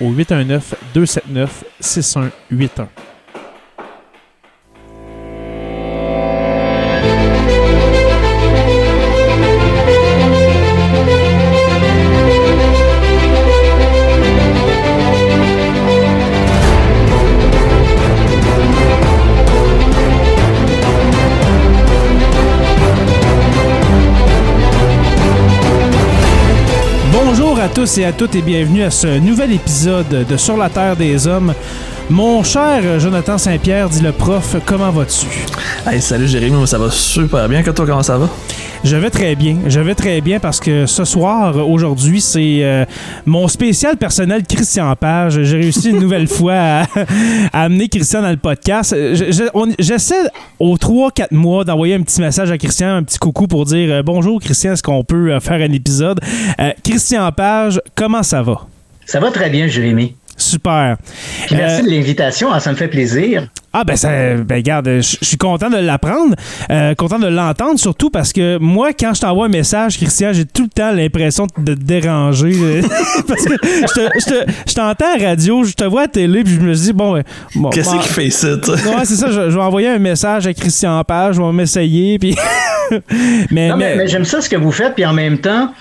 au 819 Bonjour à tous et à toutes et bienvenue à ce nouvel épisode de Sur la Terre des Hommes. Mon cher Jonathan Saint-Pierre, dit le prof, comment vas-tu? Hey, salut Jérémy, ça va super bien. Que toi, comment ça va? Je vais très bien. Je vais très bien parce que ce soir, aujourd'hui, c'est euh, mon spécial personnel Christian Page. J'ai réussi une nouvelle fois à, à amener Christian dans le podcast. Je- je- on- J'essaie aux 3-4 mois d'envoyer un petit message à Christian, un petit coucou pour dire euh, bonjour Christian, est-ce qu'on peut euh, faire un épisode? Euh, Christian Page, comment ça va? Ça va très bien, Jérémy. Super. Merci Euh, de l'invitation, hein, ça me fait plaisir. Ah ben ça, ben regarde, je suis content de l'apprendre, euh, content de l'entendre surtout parce que moi quand je t'envoie un message, Christian, j'ai tout le temps l'impression de te déranger parce que je te- je te- je t'entends à la radio, je te vois à télé puis je me dis bon, ouais, bon Qu'est-ce bon, qui fait ça, toi? Ouais, c'est ça, je, je vais envoyer un message à Christian Page, je vais m'essayer puis mais, mais j'aime ça ce que vous faites, puis en même temps,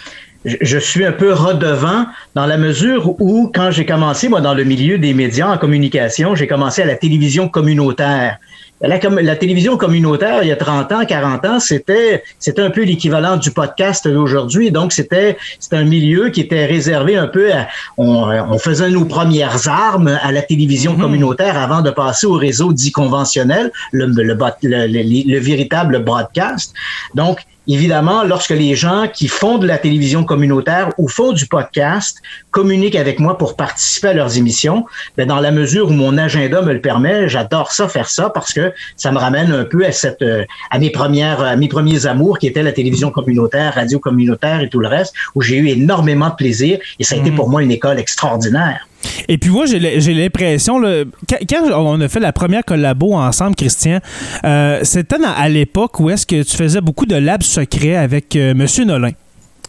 je, suis un peu redevant dans la mesure où, quand j'ai commencé, moi, dans le milieu des médias en communication, j'ai commencé à la télévision communautaire. La, télévision communautaire, il y a 30 ans, 40 ans, c'était c'était un peu l'équivalent du podcast d'aujourd'hui. Donc, c'était c'était un milieu qui était réservé un peu à... On, on faisait nos premières armes à la télévision communautaire avant de passer au réseau dit conventionnel, le, le- le- le véritable broadcast. Donc, Évidemment, lorsque les gens qui font de la télévision communautaire ou font du podcast communiquent avec moi pour participer à leurs émissions, ben dans la mesure où mon agenda me le permet, j'adore ça faire ça parce que ça me ramène un peu à cette euh, à mes premières à mes premiers amours qui étaient la télévision communautaire, radio communautaire et tout le reste où j'ai eu énormément de plaisir et ça a été pour moi une école extraordinaire. Et puis moi, j'ai l'impression, quand, on a fait la première collabo ensemble, Christian, euh, c'était à l'époque où est-ce que tu faisais beaucoup de labs secrets avec euh, Monsieur Nolin.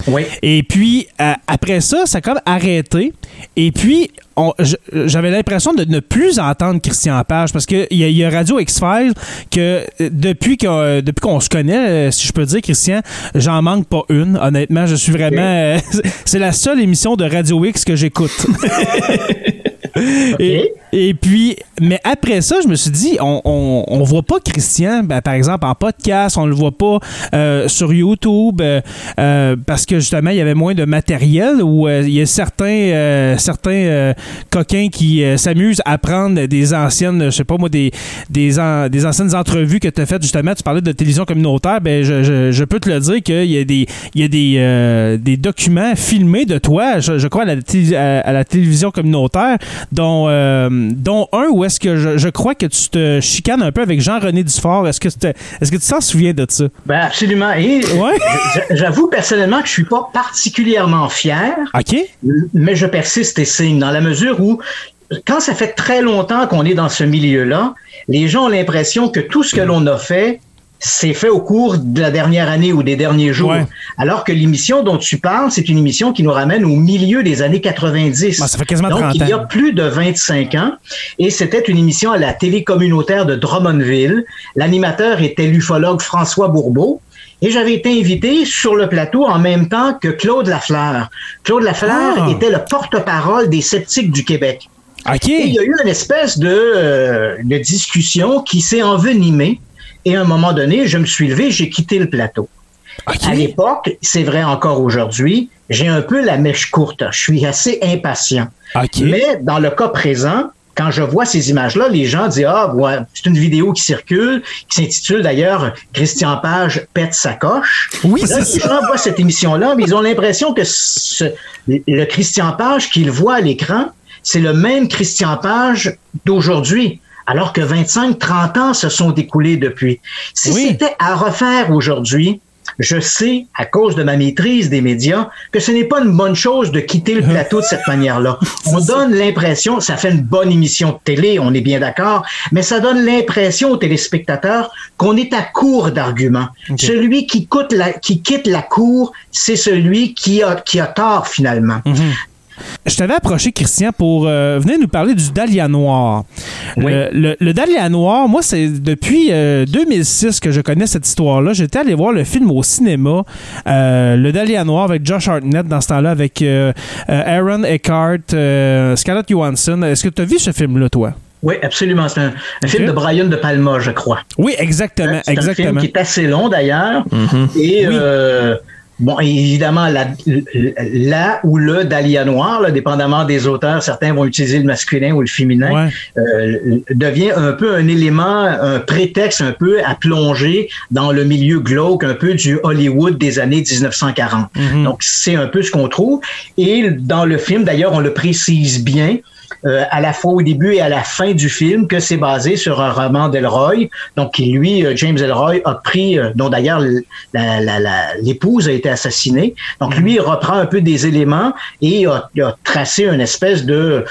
Oui. Et puis, euh, après ça, ça a comme arrêté. Et puis, j'avais l'impression de ne plus entendre Christian Page parce qu'il y, y a Radio X-Files que euh, depuis qu'on euh, depuis qu'on se connaît, si je peux dire, Christian, j'en manque pas une. Honnêtement, je suis vraiment... c'est la seule émission de Radio X que j'écoute. Et, puis, mais après ça, je me suis dit, on, on, voit pas Christian, ben, par exemple, en podcast, on le voit pas euh, sur YouTube, euh, euh, parce que justement, il y avait moins de matériel, ou euh, il y a certains, certains coquins qui s'amusent à prendre des anciennes, je sais pas moi, des, des, an- des anciennes entrevues que tu as faites, justement, tu parlais de télévision communautaire, ben, je, je, peux te le dire qu'il y a des, il y a des, des documents filmés de toi, je, je crois, à la, à la télévision communautaire, dont, euh, dont un où est-ce que je, je crois que tu te chicanes un peu avec Jean-René Dufort. Est-ce que, est-ce que tu t'en souviens de ça? Ben absolument. Et Ouais. j- j'avoue personnellement que je suis pas particulièrement fier, OK? mais je persiste et signe dans la mesure où quand ça fait très longtemps qu'on est dans ce milieu-là, les gens ont l'impression que tout ce que l'on a fait, c'est fait au cours de la dernière année ou des derniers jours. Ouais. Alors que l'émission dont tu parles, c'est une émission qui nous ramène au milieu des années 90. Ah, ça fait quasiment Donc, 30 il y a ans. plus de 25 ans. Et c'était une émission à la télé communautaire de Drummondville. L'animateur était l'ufologue François Bourbeau. Et j'avais été invité sur le plateau en même temps que Claude Lafleur. Claude Lafleur Ah. était le porte-parole des sceptiques du Québec. Et il y a eu une espèce de, euh, de discussion qui s'est envenimée. Et à un moment donné, je me suis levé, j'ai quitté le plateau. À l'époque, c'est vrai encore aujourd'hui, j'ai un peu la mèche courte. Je suis assez impatient. Mais dans le cas présent, quand je vois ces images-là, les gens disent Ah, c'est une vidéo qui circule, qui s'intitule d'ailleurs Christian Page pète sa coche. Oui, Là, les gens voient cette émission-là, mais ils ont l'impression que ce- le Christian Page qu'ils voient à l'écran, c'est le même Christian Page d'aujourd'hui. Alors que 25-30 ans se sont découlés depuis. Si Oui. c'était à refaire aujourd'hui, je sais, à cause de ma maîtrise des médias, que ce n'est pas une bonne chose de quitter le plateau de cette manière-là. On donne l'impression, ça fait une bonne émission de télé, on est bien d'accord, mais ça donne l'impression aux téléspectateurs qu'on est à court d'arguments. Celui qui, coûte la, qui quitte la cour, c'est celui qui a, qui a tort finalement. Mhm. Je t'avais approché, Christian, pour euh, venir nous parler du Dahlia Noir. Oui. Le, le- le Dahlia Noir, moi, c'est depuis euh, 2006 que je connais cette histoire-là. J'étais allé voir le film au cinéma, euh, Le Dahlia Noir, avec Josh Hartnett dans ce temps-là, avec euh, euh, Aaron Eckhart, euh, Scarlett Johansson. Est-ce que tu as vu ce film-là, toi? Oui, absolument. C'est un, un film de Brian De Palma, je crois. Oui, exactement. C'est un film qui est assez long d'ailleurs. Et Oui. Bon, évidemment, la- là où le Dahlia noir, là, dépendamment des auteurs, certains vont utiliser le masculin ou le féminin, Ouais. euh, devient un peu un élément, un prétexte un peu à plonger dans le milieu glauque, un peu du Hollywood des années 1940. Mhm. Donc, c'est un peu ce qu'on trouve. Et dans le film, d'ailleurs, on le précise bien, euh, à la fois au début et à la fin du film, que c'est basé sur un roman d'Elroy. Donc, qui, lui, euh, James Elroy, a pris, euh, dont d'ailleurs la- la- la- l'épouse a été assassinée. Donc, lui, il reprend un peu des éléments et a, a tracé une espèce de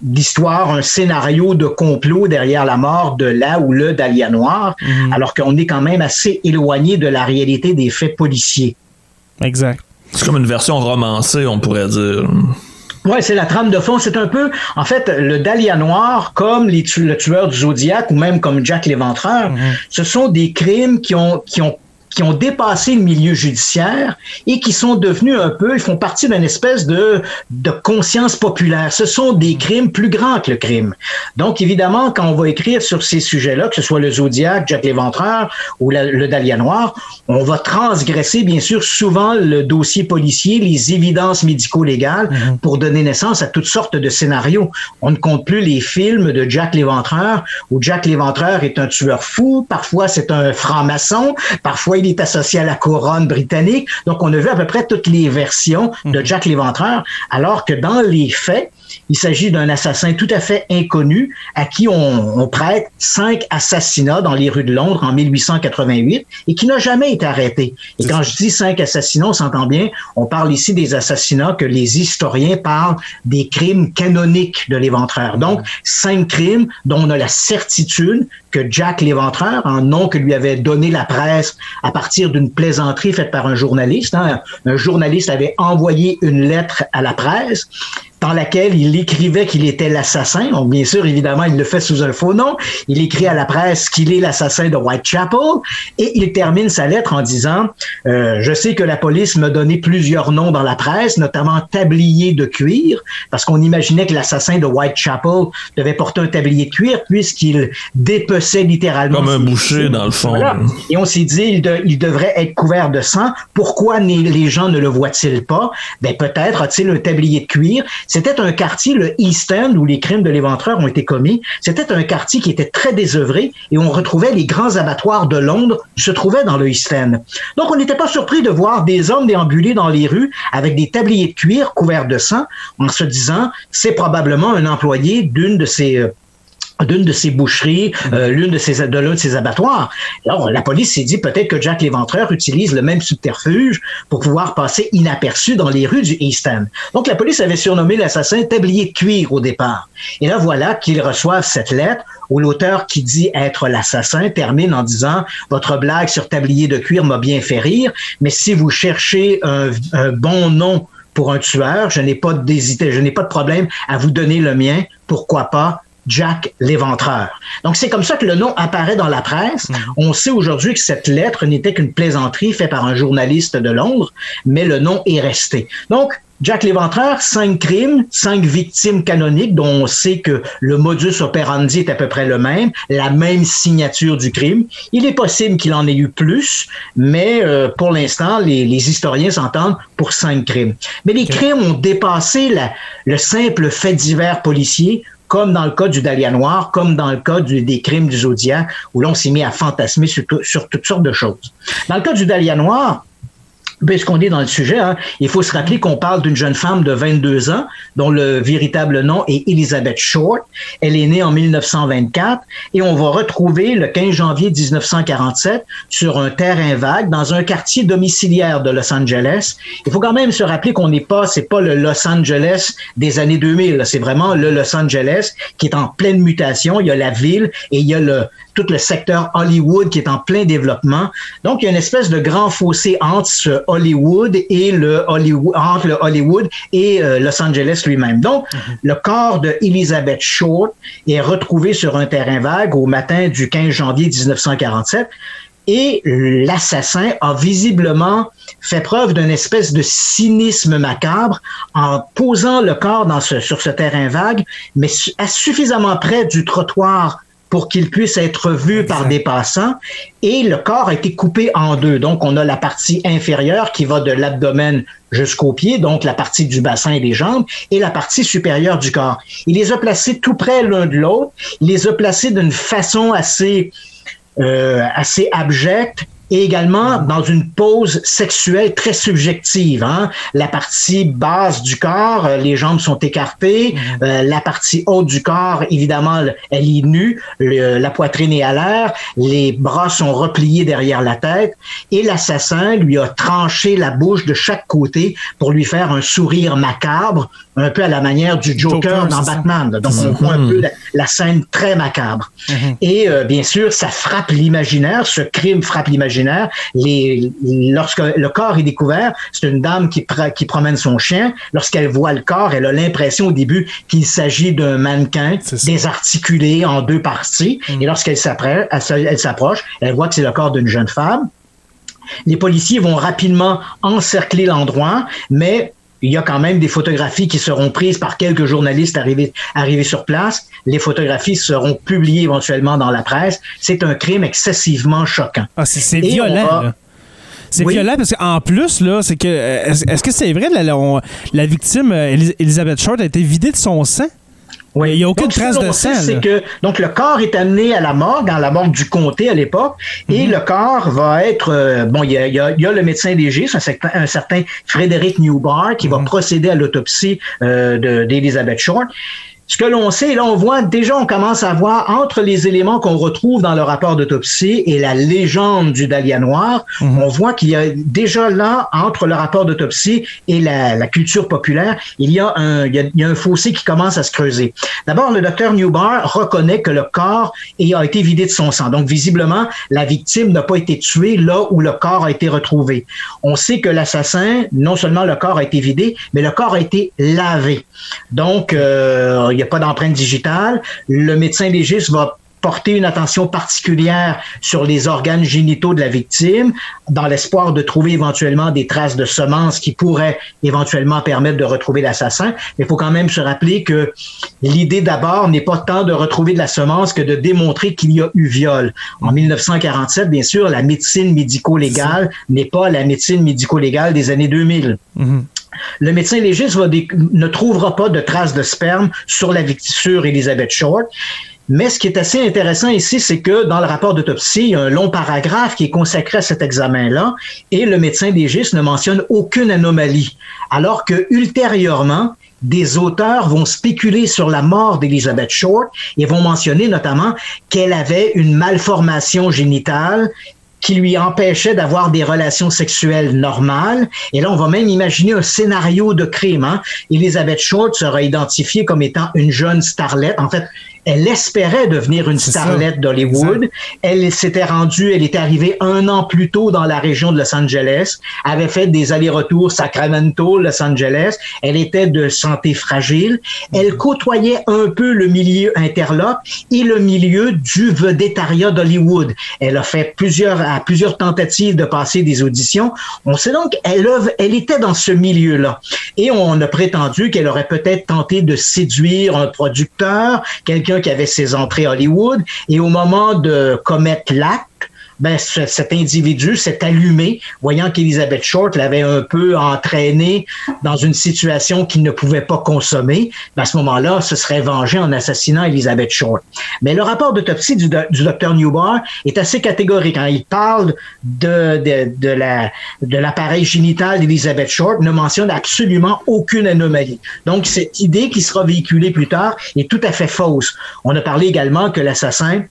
d'histoire, un scénario de complot derrière la mort de là ou le Dahlia Noir, alors qu'on est quand même assez éloigné de la réalité des faits policiers. Exact. C'est comme une version romancée, on pourrait dire. Ouais, c'est la trame de fond. C'est un peu, en fait, le Dahlia Noir, comme les tu- le tueur du Zodiac ou même comme Jack l'Éventreur, ce sont des crimes qui ont, qui ont qui ont dépassé le milieu judiciaire et qui sont devenus un peu, ils font partie d'une espèce de, de conscience populaire. Ce sont des crimes plus grands que le crime. Donc, évidemment, quand on va écrire sur ces sujets-là, que ce soit le Zodiac, Jack l'Éventreur ou la- le Dahlia Noir, on va transgresser, bien sûr, souvent le dossier policier, les évidences médico-légales pour donner naissance à toutes sortes de scénarios. On ne compte plus les films de Jack l'Éventreur où Jack l'Éventreur est un tueur fou, parfois c'est un franc-maçon, parfois il est associé à la couronne britannique. Donc on a vu à peu près toutes les versions de Jack l'Éventreur, alors que dans les faits, il s'agit d'un assassin tout à fait inconnu à qui on, on prête cinq assassinats dans les rues de Londres en 1888 et qui n'a jamais été arrêté. Et quand je dis cinq assassinats, on s'entend bien, on parle ici des assassinats que les historiens parlent des crimes canoniques de l'éventreur. Donc, cinq crimes dont on a la certitude que Jack l'éventreur, un nom que lui avait donné la presse à partir d'une plaisanterie faite par un journaliste, hein, un journaliste avait envoyé une lettre à la presse dans laquelle il écrivait qu'il était l'assassin. Donc, bien sûr, évidemment, il le fait sous un faux nom. Il écrit à la presse qu'il est l'assassin de Whitechapel et il termine sa lettre en disant euh, Je sais que la police m'a donné plusieurs noms dans la presse, notamment tablier de cuir, parce qu'on imaginait que l'assassin de Whitechapel devait porter un tablier de cuir puisqu'il dépeçait littéralement. Comme un boucher, dans le fond. Voilà. Et on s'est dit, il, de- il devrait être couvert de sang. Pourquoi les gens ne le voient-ils pas? Ben, peut-être a-t-il un tablier de cuir. C'était un quartier, le East End, où les crimes de l'éventreur ont été commis. C'était un quartier qui était très désœuvré et on retrouvait les grands abattoirs de Londres se trouvaient dans le East End. Donc, on n'était pas surpris de voir des hommes déambuler dans les rues avec des tabliers de cuir couverts de sang en se disant, c'est probablement un employé d'une de ces, euh, d'une de ses boucheries, euh, l'une de, ses, de l'un de ses abattoirs. Alors, la police s'est dit peut-être que Jack l'Éventreur utilise le même subterfuge pour pouvoir passer inaperçu dans les rues du East End. Donc, la police avait surnommé l'assassin tablier de cuir au départ. Et là, voilà qu'ils reçoivent cette lettre où l'auteur qui dit être l'assassin termine en disant votre blague sur tablier de cuir m'a bien fait rire, mais si vous cherchez un, bon nom pour un tueur, je n'ai pas je n'ai pas de problème à vous donner le mien. Pourquoi pas Jack l'Éventreur. Donc, c'est comme ça que le nom apparaît dans la presse. Mhm. On sait aujourd'hui que cette lettre n'était qu'une plaisanterie faite par un journaliste de Londres, mais le nom est resté. Donc, Jack l'Éventreur, cinq crimes, cinq victimes canoniques dont on sait que le modus operandi est à peu près le même, la même signature du crime. Il est possible qu'il en ait eu plus, mais euh, pour l'instant, les, les, historiens s'entendent pour cinq crimes. Mais les crimes ont dépassé la, le simple fait divers policier comme dans le cas du Dahlia Noir, comme dans le cas des crimes du Zodiac, où l'on s'est mis à fantasmer sur, sur, toutes sortes de choses. Dans le cas du Dahlia Noir, puisqu'on est dans le sujet, hein, il faut se rappeler qu'on parle d'une jeune femme de 22 ans dont le véritable nom est Elizabeth Short. Elle est née en 1924 et on va retrouver le 15 janvier 1947 sur un terrain vague dans un quartier domiciliaire de Los Angeles. Il faut quand même se rappeler qu'on n'est pas, c'est pas le Los Angeles des années 2000, c'est vraiment le Los Angeles qui est en pleine mutation. Il y a la ville et il y a le, tout le secteur Hollywood qui est en plein développement. Donc, il y a une espèce de grand fossé entre ce Hollywood et le Hollywood, entre le Hollywood et euh, Los Angeles lui-même. Donc, mm -hmm. le corps de Elizabeth Short est retrouvé sur un terrain vague au matin du 15 janvier 1947 et l'assassin a visiblement fait preuve d'une espèce de cynisme macabre en posant le corps dans ce, sur ce terrain vague, mais à suffisamment près du trottoir pour qu'il puisse être vu par des passants. Et le corps a été coupé en deux. Donc, on a la partie inférieure qui va de l'abdomen jusqu'aux pieds, donc la partie du bassin et des jambes, et la partie supérieure du corps. Il les a placés tout près l'un de l'autre. Il les a placés d'une façon assez, euh, assez abjecte et également dans une pose sexuelle très subjective. Hein? La partie basse du corps, euh, les jambes sont écartées. Mmh. Euh, la partie haute du corps, évidemment, elle est nue. Le, la poitrine est à l'air. Les bras sont repliés derrière la tête. Et l'assassin lui a tranché la bouche de chaque côté pour lui faire un sourire macabre, un peu à la manière du Joker, Joker dans Batman. Donc, on voit un peu la, la scène très macabre. Mmh. Et euh, bien sûr, ça frappe l'imaginaire. Ce crime frappe l'imaginaire les, lorsque le corps est découvert, c'est une dame qui, qui promène son chien. Lorsqu'elle voit le corps, elle a l'impression au début qu'il s'agit d'un mannequin désarticulé en deux parties. Mm. Et lorsqu'elle s'approche, elle voit que c'est le corps d'une jeune femme. Les policiers vont rapidement encercler l'endroit, mais il y a quand même des photographies qui seront prises par quelques journalistes arrivés, arrivés sur place. Les photographies seront publiées éventuellement dans la presse. C'est un crime excessivement choquant. Ah, c'est violent. Va... C'est oui. violent parce qu'en plus, là, c'est que. Est-ce est que c'est vrai, la, la victime, Elizabeth Short, a été vidée de son sang? Oui. Il n'y a aucune donc, trace de sang. C'est que donc le corps est amené à la morgue, dans la morgue du comté à l'époque, mm -hmm. et le corps va être euh, bon. Il y a, y, a, y a, le médecin légiste, un certain, un certain Frédéric Newbar, qui mm -hmm. va procéder à l'autopsie euh, d'Elizabeth Short. Ce que l'on sait, là, on voit déjà, on commence à voir entre les éléments qu'on retrouve dans le rapport d'autopsie et la légende du Dahlia noir, -hmm. on voit qu'il y a déjà là, entre le rapport d'autopsie et la, la, culture populaire, il y, a un, il, y a, il y a un fossé qui commence à se creuser. D'abord, le docteur Newbar reconnaît que le corps a été vidé de son sang. Donc, visiblement, la victime n'a pas été tuée là où le corps a été retrouvé. On sait que l'assassin, non seulement le corps a été vidé, mais le corps a été lavé. Donc, euh, n'y a pas d'empreinte digitale. Le médecin légiste va porter une attention particulière sur les organes génitaux de la victime, dans l'espoir de trouver éventuellement des traces de semences qui pourraient éventuellement permettre de retrouver l'assassin. Mais il faut quand même se rappeler que l'idée d'abord n'est pas tant de retrouver de la semence que de démontrer qu'il y a eu viol. En 1947, bien sûr, la médecine médico-légale n'est pas la médecine médico-légale des années 2000. Mm -hmm. Le médecin légiste va ne trouvera pas de traces de sperme sur la sur Elizabeth Short. Mais ce qui est assez intéressant ici, c'est que dans le rapport d'autopsie, il y a un long paragraphe qui est consacré à cet examen-là et le médecin légiste ne mentionne aucune anomalie. Alors que ultérieurement, des auteurs vont spéculer sur la mort d'Elizabeth Short et vont mentionner notamment qu'elle avait une malformation génitale qui lui empêchait d'avoir des relations sexuelles normales. Et là, on va même imaginer un scénario de crime. Hein? Elizabeth Short sera identifiée comme étant une jeune starlette. En fait, elle espérait devenir une starlette d'Hollywood. Elle s'était rendue, elle était arrivée un an plus tôt dans la région de Los Angeles, avait fait des allers-retours Sacramento, Los Angeles. Elle était de santé fragile. Elle côtoyait un peu le milieu interlope et le milieu du vedettariat d'Hollywood. Elle a fait plusieurs, à plusieurs tentatives de passer des auditions. On sait donc elle, elle était dans ce milieu-là. Et on a prétendu qu'elle aurait peut-être tenté de séduire un producteur, quelqu'un qui avait ses entrées Hollywood. Et au moment de commettre l'acte, ben, cet individu s'est allumé, voyant qu'Elizabeth Short l'avait un peu entraîné dans une situation qu'il ne pouvait pas consommer. Ben, à ce moment-là, ce serait vengé en assassinant Elizabeth Short. Mais le rapport d'autopsie du, docteur Newbar est assez catégorique. Hein. Il parle de, de l'appareil génital d'Elizabeth Short, ne mentionne absolument aucune anomalie. Donc, cette idée qui sera véhiculée plus tard est tout à fait fausse. On a parlé également que l'assassin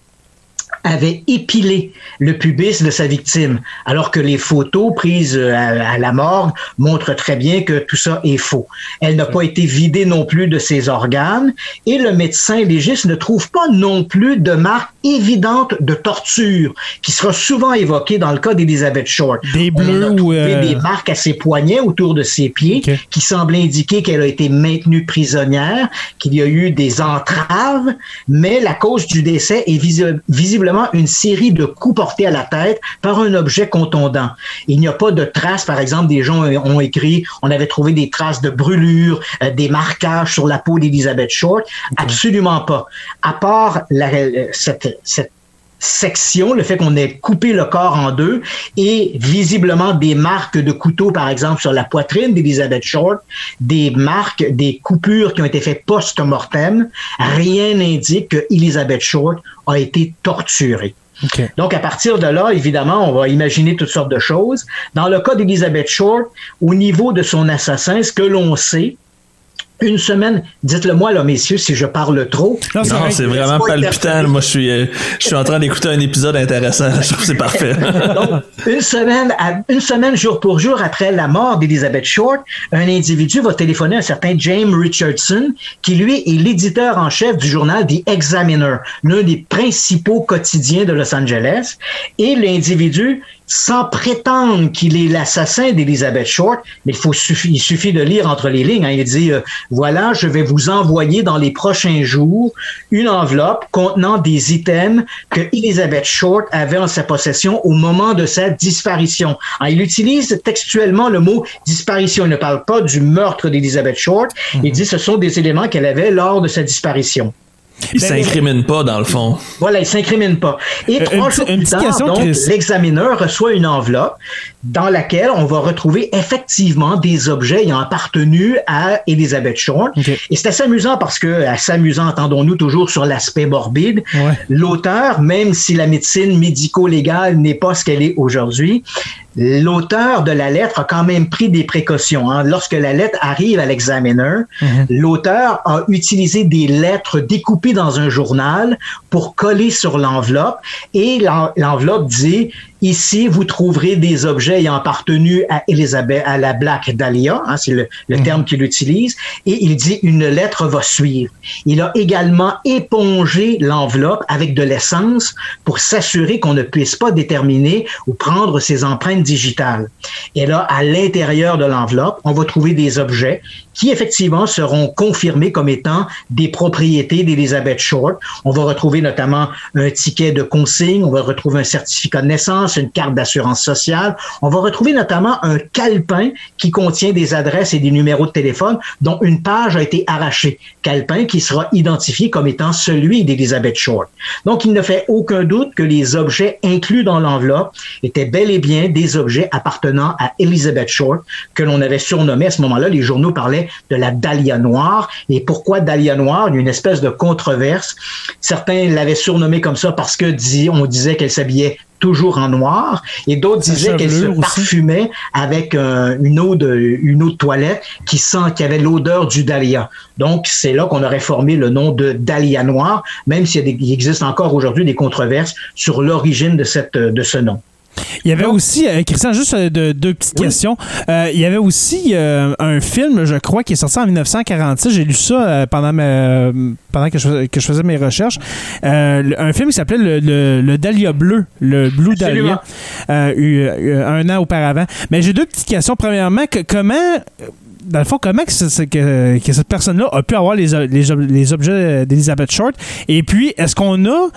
avait épilé le pubis de sa victime, alors que les photos prises euh, à, la morgue montrent très bien que tout ça est faux. Elle n'a pas été vidée non plus de ses organes et le médecin légiste ne trouve pas non plus de marque évidente de torture qui sera souvent évoquée dans le cas d'Elizabeth Short. Des bleus ou euh... des marques à ses poignets autour de ses pieds okay. qui semblent indiquer qu'elle a été maintenue prisonnière, qu'il y a eu des entraves, mais la cause du décès est visiblement une série de coups portés à la tête par un objet contondant. Il n'y a pas de traces, par exemple, des gens ont écrit, on avait trouvé des traces de brûlures, euh, des marquages sur la peau d'Elizabeth Short. Absolument pas. À part la, cette, cette section, le fait qu'on ait coupé le corps en deux et visiblement des marques de couteau, par exemple, sur la poitrine d'Elizabeth Short, des marques, des coupures qui ont été faites post-mortem, rien n'indique que Elizabeth Short a été torturée. Okay. Donc, à partir de là, évidemment, on va imaginer toutes sortes de choses. Dans le cas d'Elizabeth Short, au niveau de son assassin, ce que l'on sait, une semaine, dites-le moi là, messieurs, si je parle trop. Non, c'est vraiment palpitant. Moi, je suis, euh, je suis en train d'écouter un épisode intéressant. Je trouve que c'est parfait. Donc, une semaine, à, une semaine jour pour jour après la mort d'Elizabeth Short, un individu va téléphoner à un certain James Richardson, qui lui est l'éditeur en chef du journal The Examiner, l'un des principaux quotidiens de Los Angeles. Et l'individu sans prétendre qu'il est l'assassin d'Elizabeth Short, mais il, faut, il suffit de lire entre les lignes. Hein. Il dit, euh, voilà, je vais vous envoyer dans les prochains jours une enveloppe contenant des items que Elizabeth Short avait en sa possession au moment de sa disparition. Hein, il utilise textuellement le mot disparition. Il ne parle pas du meurtre d'Elizabeth Short. Mm -hmm. Il dit, ce sont des éléments qu'elle avait lors de sa disparition. Il ben, s'incrimine pas, dans le fond. Voilà, il s'incrimine pas. Et euh, trois jours plus tard, donc, l'examineur reçoit une enveloppe dans laquelle on va retrouver effectivement des objets ayant appartenu à Elizabeth Short. Okay. Et c'est assez amusant parce que, assez amusant, entendons-nous toujours sur l'aspect morbide, ouais. l'auteur, même si la médecine médico-légale n'est pas ce qu'elle est aujourd'hui, l'auteur de la lettre a quand même pris des précautions. Hein. Lorsque la lettre arrive à l'examineur, mm -hmm. l'auteur a utilisé des lettres découpées dans un journal pour coller sur l'enveloppe et l'enveloppe dit Ici, vous trouverez des objets ayant appartenu à Elisabeth, à la Black Dahlia, hein, c'est le, le mmh. terme qu'il utilise, et il dit une lettre va suivre. Il a également épongé l'enveloppe avec de l'essence pour s'assurer qu'on ne puisse pas déterminer ou prendre ses empreintes digitales. Et là, à l'intérieur de l'enveloppe, on va trouver des objets qui effectivement seront confirmés comme étant des propriétés d'Elizabeth Short. On va retrouver notamment un ticket de consigne, on va retrouver un certificat de naissance, une carte d'assurance sociale. On va retrouver notamment un calepin qui contient des adresses et des numéros de téléphone dont une page a été arrachée. Calepin qui sera identifié comme étant celui d'Elizabeth Short. Donc, il ne fait aucun doute que les objets inclus dans l'enveloppe étaient bel et bien des objets appartenant à Elizabeth Short que l'on avait surnommé à ce moment-là, les journaux parlaient de la Dahlia noire. Et pourquoi Dahlia noire? Il y a une espèce de controverse. Certains l'avaient surnommée comme ça parce que on disait qu'elle s'habillait toujours en noir, et d'autres disaient qu'elle se parfumait avec une, eau de, une eau de toilette qui sent qui avait l'odeur du dahlia. Donc, c'est là qu'on aurait formé le nom de dahlia noir, même s'il existe encore aujourd'hui des controverses sur l'origine de, cette, de ce nom. Il y avait aussi, euh, Christian, juste euh, deux petites questions. Euh, il y avait aussi un film, je crois, qui est sorti en 1946. J'ai lu ça pendant, pendant que je, que, je, faisais mes recherches. un film qui s'appelait le, le, Dahlia Bleu, le Blue Dahlia, un an auparavant. Mais j'ai deux petites questions. Premièrement, comment dans le fond, comment que, cette personne-là a pu avoir les, les, objets d'Elizabeth Short? Et puis, est-ce qu'on a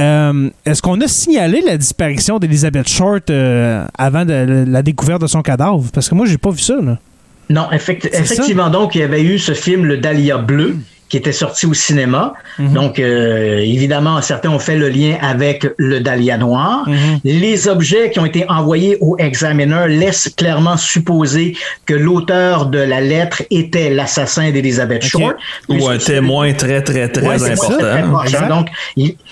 euh, est-ce qu'on a signalé la disparition d'Elizabeth Short euh, avant la découverte de son cadavre? Parce que moi, j'ai pas vu ça. Non, effectivement. Donc, il y avait eu ce film, Le Dahlia Bleu, qui était sorti au cinéma. Mhm. Donc, euh, évidemment, certains ont fait le lien avec le Dahlia noir. Mhm. Les objets qui ont été envoyés au Examiner laissent clairement supposer que l'auteur de la lettre était l'assassin d'Elizabeth Short. Ou un témoin très, très, très important. Donc,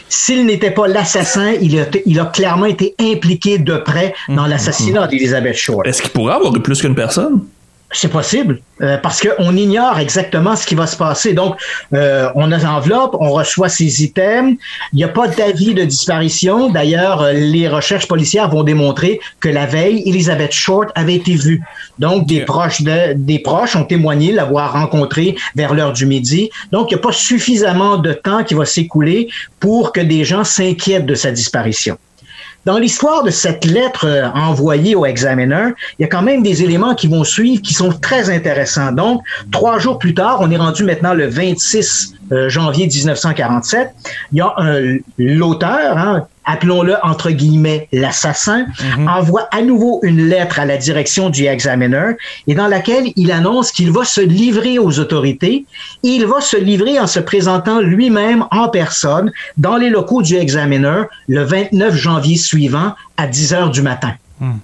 s'il n'était pas l'assassin, il a, il a clairement été impliqué de près dans mhm. l'assassinat d'Elizabeth Short. Est-ce qu'il pourrait avoir eu plus qu'une personne? C'est possible, euh, parce qu'on ignore exactement ce qui va se passer. Donc, euh, on a l'enveloppe, on reçoit ces items, il n'y a pas d'avis de disparition. D'ailleurs, euh, les recherches policières vont démontrer que la veille, Elizabeth Short avait été vue. Donc, des proches de, des proches ont témoigné l'avoir rencontrée vers l'heure du midi. Donc, il n'y a pas suffisamment de temps qui va s'écouler pour que des gens s'inquiètent de sa disparition. Dans l'histoire de cette lettre euh, envoyée au Examiner, il y a quand même des éléments qui vont suivre qui sont très intéressants. Donc, trois jours plus tard, on est rendu maintenant le 26 euh, janvier 1947. Il y a l'auteur, hein, appelons-le entre guillemets l'assassin, mhm. envoie à nouveau une lettre à la direction du Examiner et dans laquelle il annonce qu'il va se livrer aux autorités. il va se livrer en se présentant lui-même en personne dans les locaux du Examiner le 29 janvier suivant à 10 heures du matin. Hmm.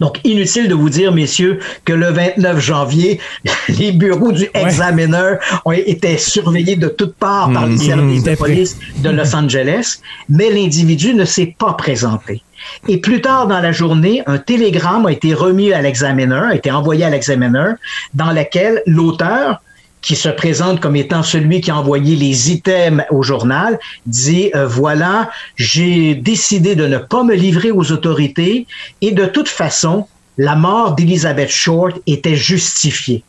Donc, inutile de vous dire, messieurs, que le 29 janvier, les bureaux du Examiner ont été surveillés de toutes parts par les mm-hmm. services de police de Los Angeles, mais l'individu ne s'est pas présenté. Et plus tard dans la journée, un télégramme a été remis à l'examiner, a été envoyé à l'examiner, dans lequel l'auteur, qui se présente comme étant celui qui a envoyé les items au journal, dit euh, voilà, j'ai décidé de ne pas me livrer aux autorités et de toute façon, la mort d'Elizabeth Short était justifiée.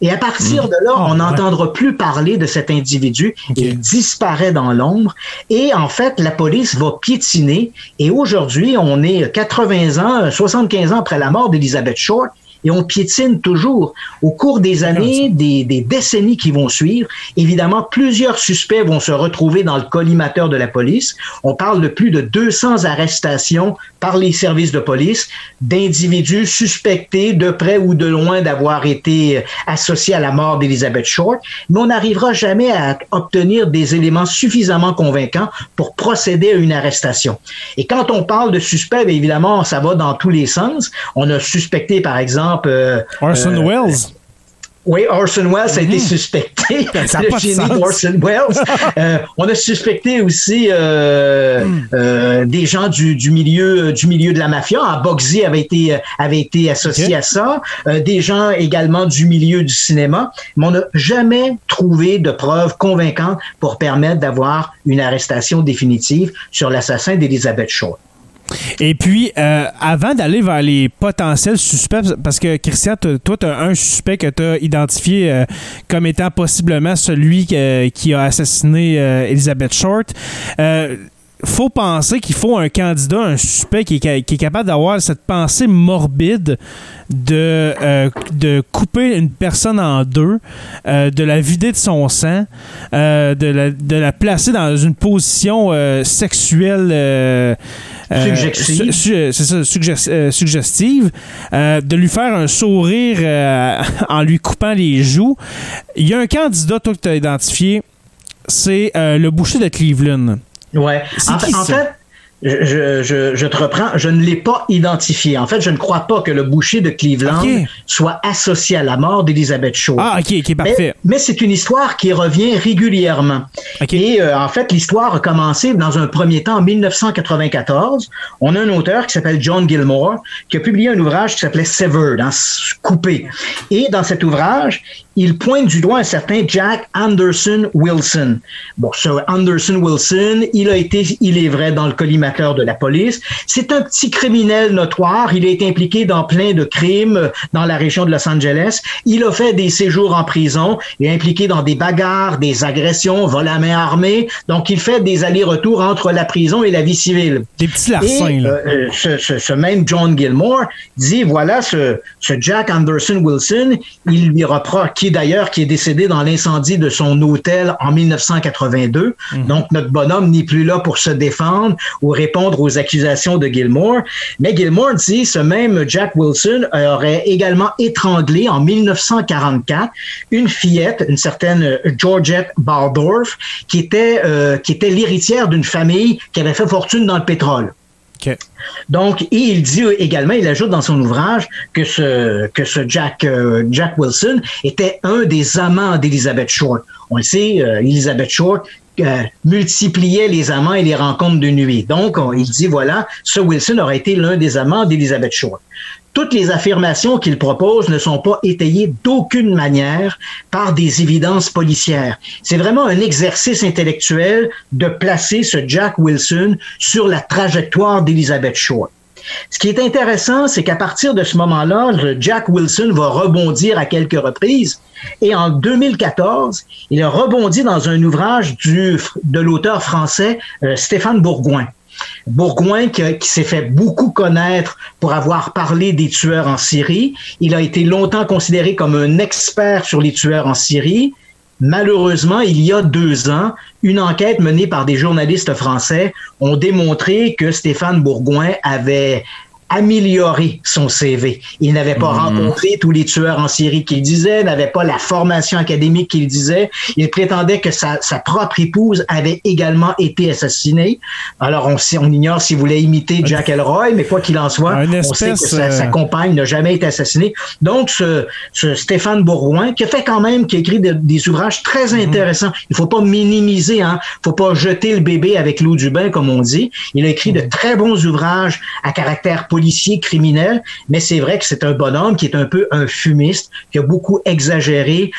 Et à partir de là, oh, on n'entendra plus parler de cet individu. Il disparaît dans l'ombre. Et en fait, la police va piétiner. Et aujourd'hui, on est 80 ans, 75 ans après la mort d'Elizabeth Short et on piétine toujours. Au cours des années, des, des, décennies qui vont suivre, évidemment, plusieurs suspects vont se retrouver dans le collimateur de la police. On parle de plus de 200 arrestations par les services de police d'individus suspectés de près ou de loin d'avoir été associés à la mort d'Elizabeth Short, mais on n'arrivera jamais à obtenir des éléments suffisamment convaincants pour procéder à une arrestation. Et quand on parle de suspects, bien évidemment, ça va dans tous les sens. On a suspecté, par exemple, euh, Orson euh, Welles. Oui, Orson Welles a été mhm. suspecté. Ça le génie d'Orson Welles. Euh, on a suspecté aussi hmm. des gens du, milieu du milieu de la mafia. Ah, Boxy avait été avait été associé à ça. des gens également du milieu du cinéma. Mais on n'a jamais trouvé de preuves convaincantes pour permettre d'avoir une arrestation définitive sur l'assassin d'Elizabeth Shaw. Et puis, euh, avant d'aller vers les potentiels suspects, parce que Christian, toi, tu as un suspect que tu as identifié euh, comme étant possiblement celui euh, qui a assassiné Elizabeth Short faut penser qu'il faut un candidat, un suspect qui est, capable d'avoir cette pensée morbide de, de couper une personne en deux, de la vider de son sang, de, la, de la placer dans une position sexuelle euh, c'est ça, euh, suggestive, euh, de lui faire un sourire en lui coupant les joues. Il y a un candidat, toi, que tu as identifié, c'est le boucher de Cleveland. Ouais. En, fait, je, je, je, te reprends, je ne l'ai pas identifié. En fait, je ne crois pas que le boucher de Cleveland soit associé à la mort d'Elizabeth Shaw. Ah, ok, ok, parfait. Mais, mais c'est une histoire qui revient régulièrement. Ok. Et euh, en fait, l'histoire a commencé dans un premier temps en 1994. On a un auteur qui s'appelle John Gilmore qui a publié un ouvrage qui s'appelait Severed, hein, coupé. Et dans cet ouvrage, il pointe du doigt un certain Jack Anderson Wilson. Bon, ce Anderson Wilson, il a été, il est vrai, dans le collimateur de la police. C'est un petit criminel notoire. Il a été impliqué dans plein de crimes dans la région de Los Angeles. Il a fait des séjours en prison. Il est impliqué dans des bagarres, des agressions, vol à main armée. Donc, il fait des allers-retours entre la prison et la vie civile. Des petits Et larcins, là. euh, euh, ce, ce- ce même John Gilmore dit voilà ce, ce Jack Anderson Wilson, il lui reproche, qui d'ailleurs qui est décédé dans l'incendie de son hôtel en 1982. Donc notre bonhomme n'est plus là pour se défendre ou répondre aux accusations de Gilmore. Mais Gilmore dit ce même Jack Wilson aurait également étranglé en 1944 une fillette, une certaine euh, Georgette Baldorf, qui était euh, qui était l'héritière d'une famille qui avait fait fortune dans le pétrole. Donc, il dit également, il ajoute dans son ouvrage que ce, que ce Jack, euh, Jack Wilson était un des amants d'Elizabeth Short. On le sait, euh, Elizabeth Short euh, multipliait les amants et les rencontres de nuit. Donc, on- il dit, voilà, ce Wilson aurait été l'un des amants d'Elizabeth Short. Toutes les affirmations qu'il propose ne sont pas étayées d'aucune manière par des évidences policières. C'est vraiment un exercice intellectuel de placer ce Jack Wilson sur la trajectoire d'Elizabeth Short. Ce qui est intéressant, c'est qu'à partir de ce moment-là, Jack Wilson va rebondir à quelques reprises. Et en 2014, il a rebondi dans un ouvrage du, de l'auteur français euh, Stéphane Bourgoin. Bourgoin qui, s'est fait beaucoup connaître pour avoir parlé des tueurs en Syrie. Il a été longtemps considéré comme un expert sur les tueurs en Syrie. Malheureusement, il y a deux ans, une enquête menée par des journalistes français ont démontré que Stéphane Bourgoin avait amélioré son CV. Il n'avait pas rencontré tous les tueurs en Syrie qu'il disait, n'avait pas la formation académique qu'il disait. Il prétendait que sa, sa propre épouse avait également été assassinée. Alors, on, ignore s'il voulait imiter Jack Elroy, mais quoi qu'il en soit, on sait que sa, sa euh, compagne n'a jamais été assassinée. Donc, ce, ce Stéphane Bourgoin, qui a fait quand même, qui a écrit de- des ouvrages très Mhm. intéressants. Il faut pas minimiser, hein. Faut pas jeter le bébé avec l'eau du bain, comme on dit. Il a écrit de très bons ouvrages à caractère policier, criminel, mais c'est vrai que c'est un bonhomme qui est un peu un fumiste, qui a beaucoup exagéré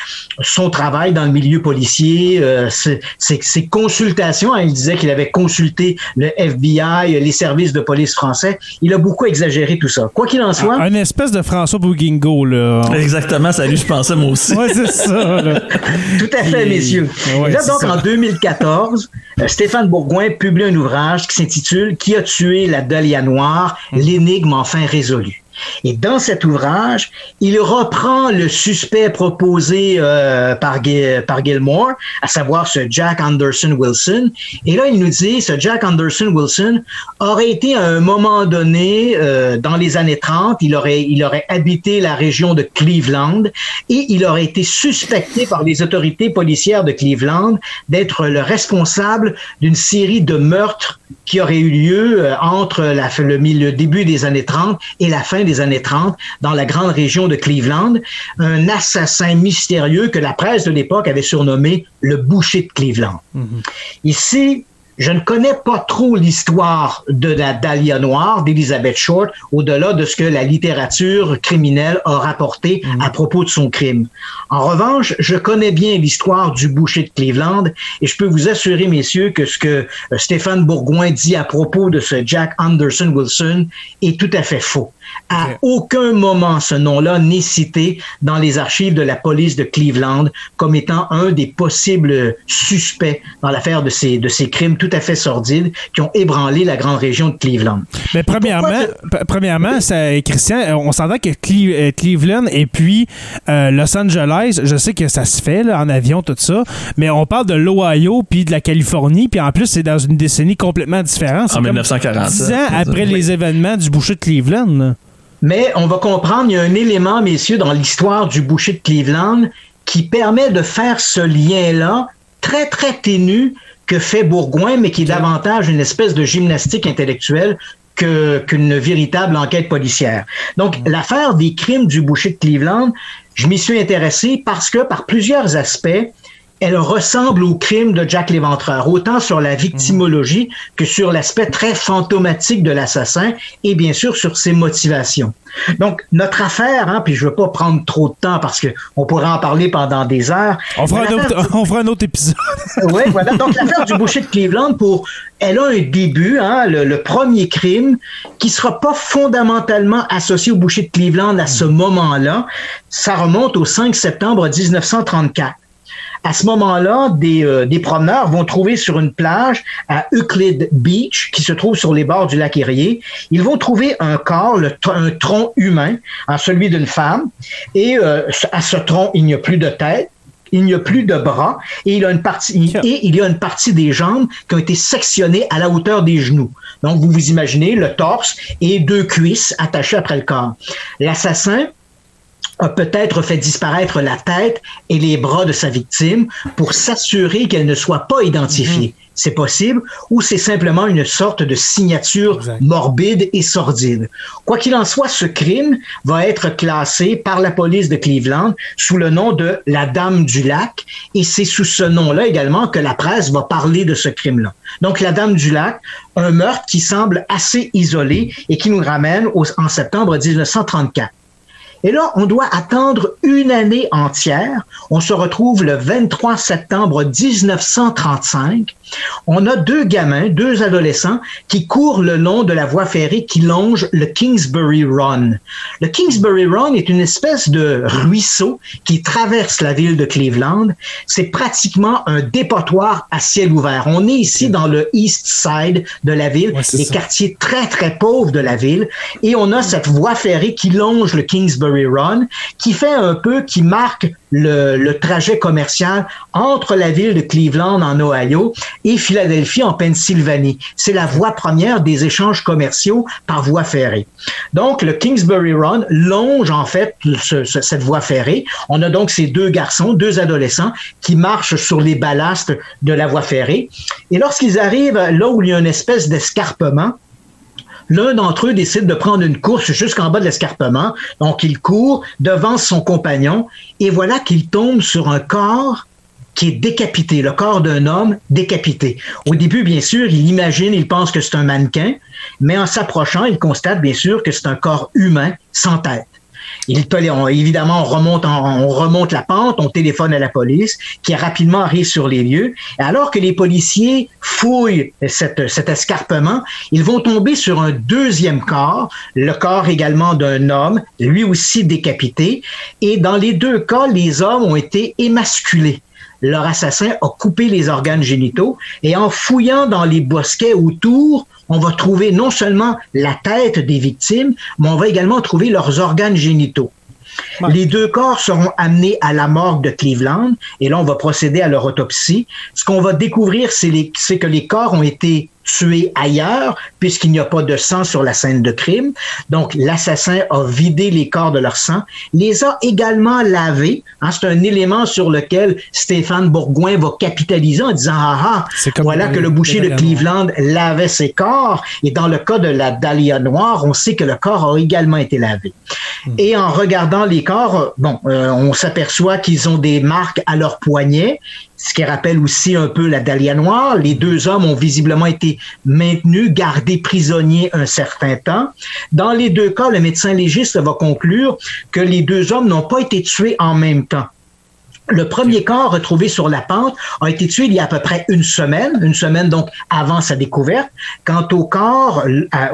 son travail dans le milieu policier, euh, ses, ses- ses consultations. hein. il disait qu'il avait consulté le FBI, les services de police français. Il a beaucoup exagéré tout ça. Quoi qu'il en soit, Un espèce de François Bouguingo, là. Exactement, ça lui, je pensais moi aussi. Ouais, c'est ça, là. Tout à fait, Et- messieurs. Ouais, Et là, donc, ça. en 2014, euh, Stéphane Bourgoin publie un ouvrage qui s'intitule Qui a tué la Dahlia Noire? Hum. L'énigme enfin résolue. Et dans cet ouvrage, il reprend le suspect proposé euh, par, par Gilmore, à savoir ce Jack Anderson Wilson. Et là, il nous dit, ce Jack Anderson Wilson aurait été à un moment donné, euh, dans les années 30, il aurait, il aurait habité la région de Cleveland et il aurait été suspecté par les autorités policières de Cleveland d'être le responsable d'une série de meurtres qui auraient eu lieu euh, entre la, le, le début des années 30 et la fin des années 30 dans la grande région de Cleveland. Un assassin mystérieux que la presse de l'époque avait surnommé le boucher de Cleveland. Ici, je ne connais pas trop l'histoire de la Dahlia Noire d'Elizabeth Short, au-delà de ce que la littérature criminelle a rapporté à propos de son crime. En revanche, je connais bien l'histoire du boucher de Cleveland et je peux vous assurer, messieurs, que ce que euh, Stéphane Bourgoin dit à propos de ce Jack Anderson Wilson est tout à fait faux. À aucun moment ce nom-là n'est cité dans les archives de la police de Cleveland comme étant un des possibles suspects dans l'affaire de ces, de ces crimes tout à fait sordides qui ont ébranlé la grande région de Cleveland. Mais premièrement, premièrement ça, Christian, euh, on s'entend que Cle- euh, Cleveland et puis euh, Los Angeles, je sais que ça se fait là, en avion, tout ça, mais on parle de l'Ohio puis de la Californie, puis en plus, c'est dans une décennie complètement différente. En comme 1940. 10 ans après les événements du boucher de Cleveland. là. Mais on va comprendre, il y a un élément, messieurs, dans l'histoire du boucher de Cleveland qui permet de faire ce lien-là très, très ténue que fait Bourgoin, mais qui est davantage une espèce de gymnastique intellectuelle qu'une véritable enquête policière. Donc, mm. l'affaire des crimes du boucher de Cleveland, je m'y suis intéressé parce que, par plusieurs aspects, elle ressemble au crime de Jack l'Éventreur, autant sur la victimologie que sur l'aspect très fantomatique de l'assassin et bien sûr sur ses motivations. Donc, notre affaire, hein, puis je ne veux pas prendre trop de temps parce qu'on pourrait en parler pendant des heures. On fera, un autre, on fera un autre épisode. oui, voilà. Donc, l'affaire du boucher de Cleveland, pour, elle a un début, hein, le, premier crime, qui ne sera pas fondamentalement associé au boucher de Cleveland à ce moment-là. Ça remonte au 5 septembre 1934 à ce moment-là, des, euh, des, promeneurs vont trouver sur une plage à Euclid Beach, qui se trouve sur les bords du lac Erie, ils vont trouver un corps, le, un tronc humain, en celui d'une femme, et euh, à ce tronc, il n'y a plus de tête, il n'y a plus de bras et il, a une partie, et il y a une partie des jambes qui ont été sectionnées à la hauteur des genoux. Donc, vous vous imaginez le torse et deux cuisses attachées après le corps. L'assassin a peut-être fait disparaître la tête et les bras de sa victime pour s'assurer qu'elle ne soit pas identifiée. Mhm. C'est possible, ou c'est simplement une sorte de signature morbide et sordide. Quoi qu'il en soit, ce crime va être classé par la police de Cleveland sous le nom de la Dame du Lac, et c'est sous ce nom-là également que la presse va parler de ce crime-là. Donc, la Dame du Lac, un meurtre qui semble assez isolé et qui nous ramène en septembre 1934. Et là, on doit attendre une année entière. On se retrouve le 23 septembre 1935. On a deux gamins, deux adolescents qui courent le long de la voie ferrée qui longe le Kingsbury Run. Le Kingsbury Run est une espèce de ruisseau qui traverse la ville de Cleveland. C'est pratiquement un dépotoir à ciel ouvert. On est ici dans le East Side de la ville, les quartiers très, très pauvres de la ville. Et on a cette voie ferrée qui longe le Kingsbury Run, qui fait un peu, qui marque le, trajet commercial entre la ville de Cleveland en Ohio et Philadelphie en Pennsylvanie. C'est la voie première des échanges commerciaux par voie ferrée. Donc, le Kingsbury Run longe en fait cette voie ferrée. On a donc ces deux garçons, deux adolescents, qui marchent sur les ballasts de la voie ferrée. Et lorsqu'ils arrivent là où il y a une espèce d'escarpement, L'un d'entre eux décide de prendre une course jusqu'en bas de l'escarpement. Donc, il court devant son compagnon et voilà qu'il tombe sur un corps qui est décapité, le corps d'un homme décapité. Au début, bien sûr, il imagine, il pense que c'est un mannequin, mais en s'approchant, il constate bien sûr que c'est un corps humain sans tête. Il, évidemment, on remonte, on remonte la pente, on téléphone à la police, qui rapidement arrive sur les lieux. Alors que les policiers fouillent cet escarpement, ils vont tomber sur un deuxième corps, le corps également d'un homme, lui aussi décapité. Et dans les deux cas, les hommes ont été émasculés leur assassin a coupé les organes génitaux et en fouillant dans les bosquets autour, on va trouver non seulement la tête des victimes, mais on va également trouver leurs organes génitaux. Les deux corps seront amenés à la morgue de Cleveland et là, on va procéder à leur autopsie. Ce qu'on va découvrir, c'est que les corps ont été tués ailleurs puisqu'il n'y a pas de sang sur la scène de crime. Donc, l'assassin a vidé les corps de leur sang, les a également lavés. Hein, c'est un élément sur lequel Stéphane Bourgoin va capitaliser en disant, ah ah, voilà que le boucher de Cleveland lavait ses corps. Et dans le cas de la Dahlia noire, on sait que le corps a également été lavé. Hmm. Et en regardant les corps, bon, euh, on s'aperçoit qu'ils ont des marques à leurs poignets ce qui rappelle aussi un peu la Dahlia noire. Les deux hommes ont visiblement été maintenus, gardés prisonniers un certain temps. Dans les deux cas, le médecin légiste va conclure que les deux hommes n'ont pas été tués en même temps. Le premier corps retrouvé sur la pente a été tué il y a à peu près une semaine, une semaine donc avant sa découverte. Quant au corps,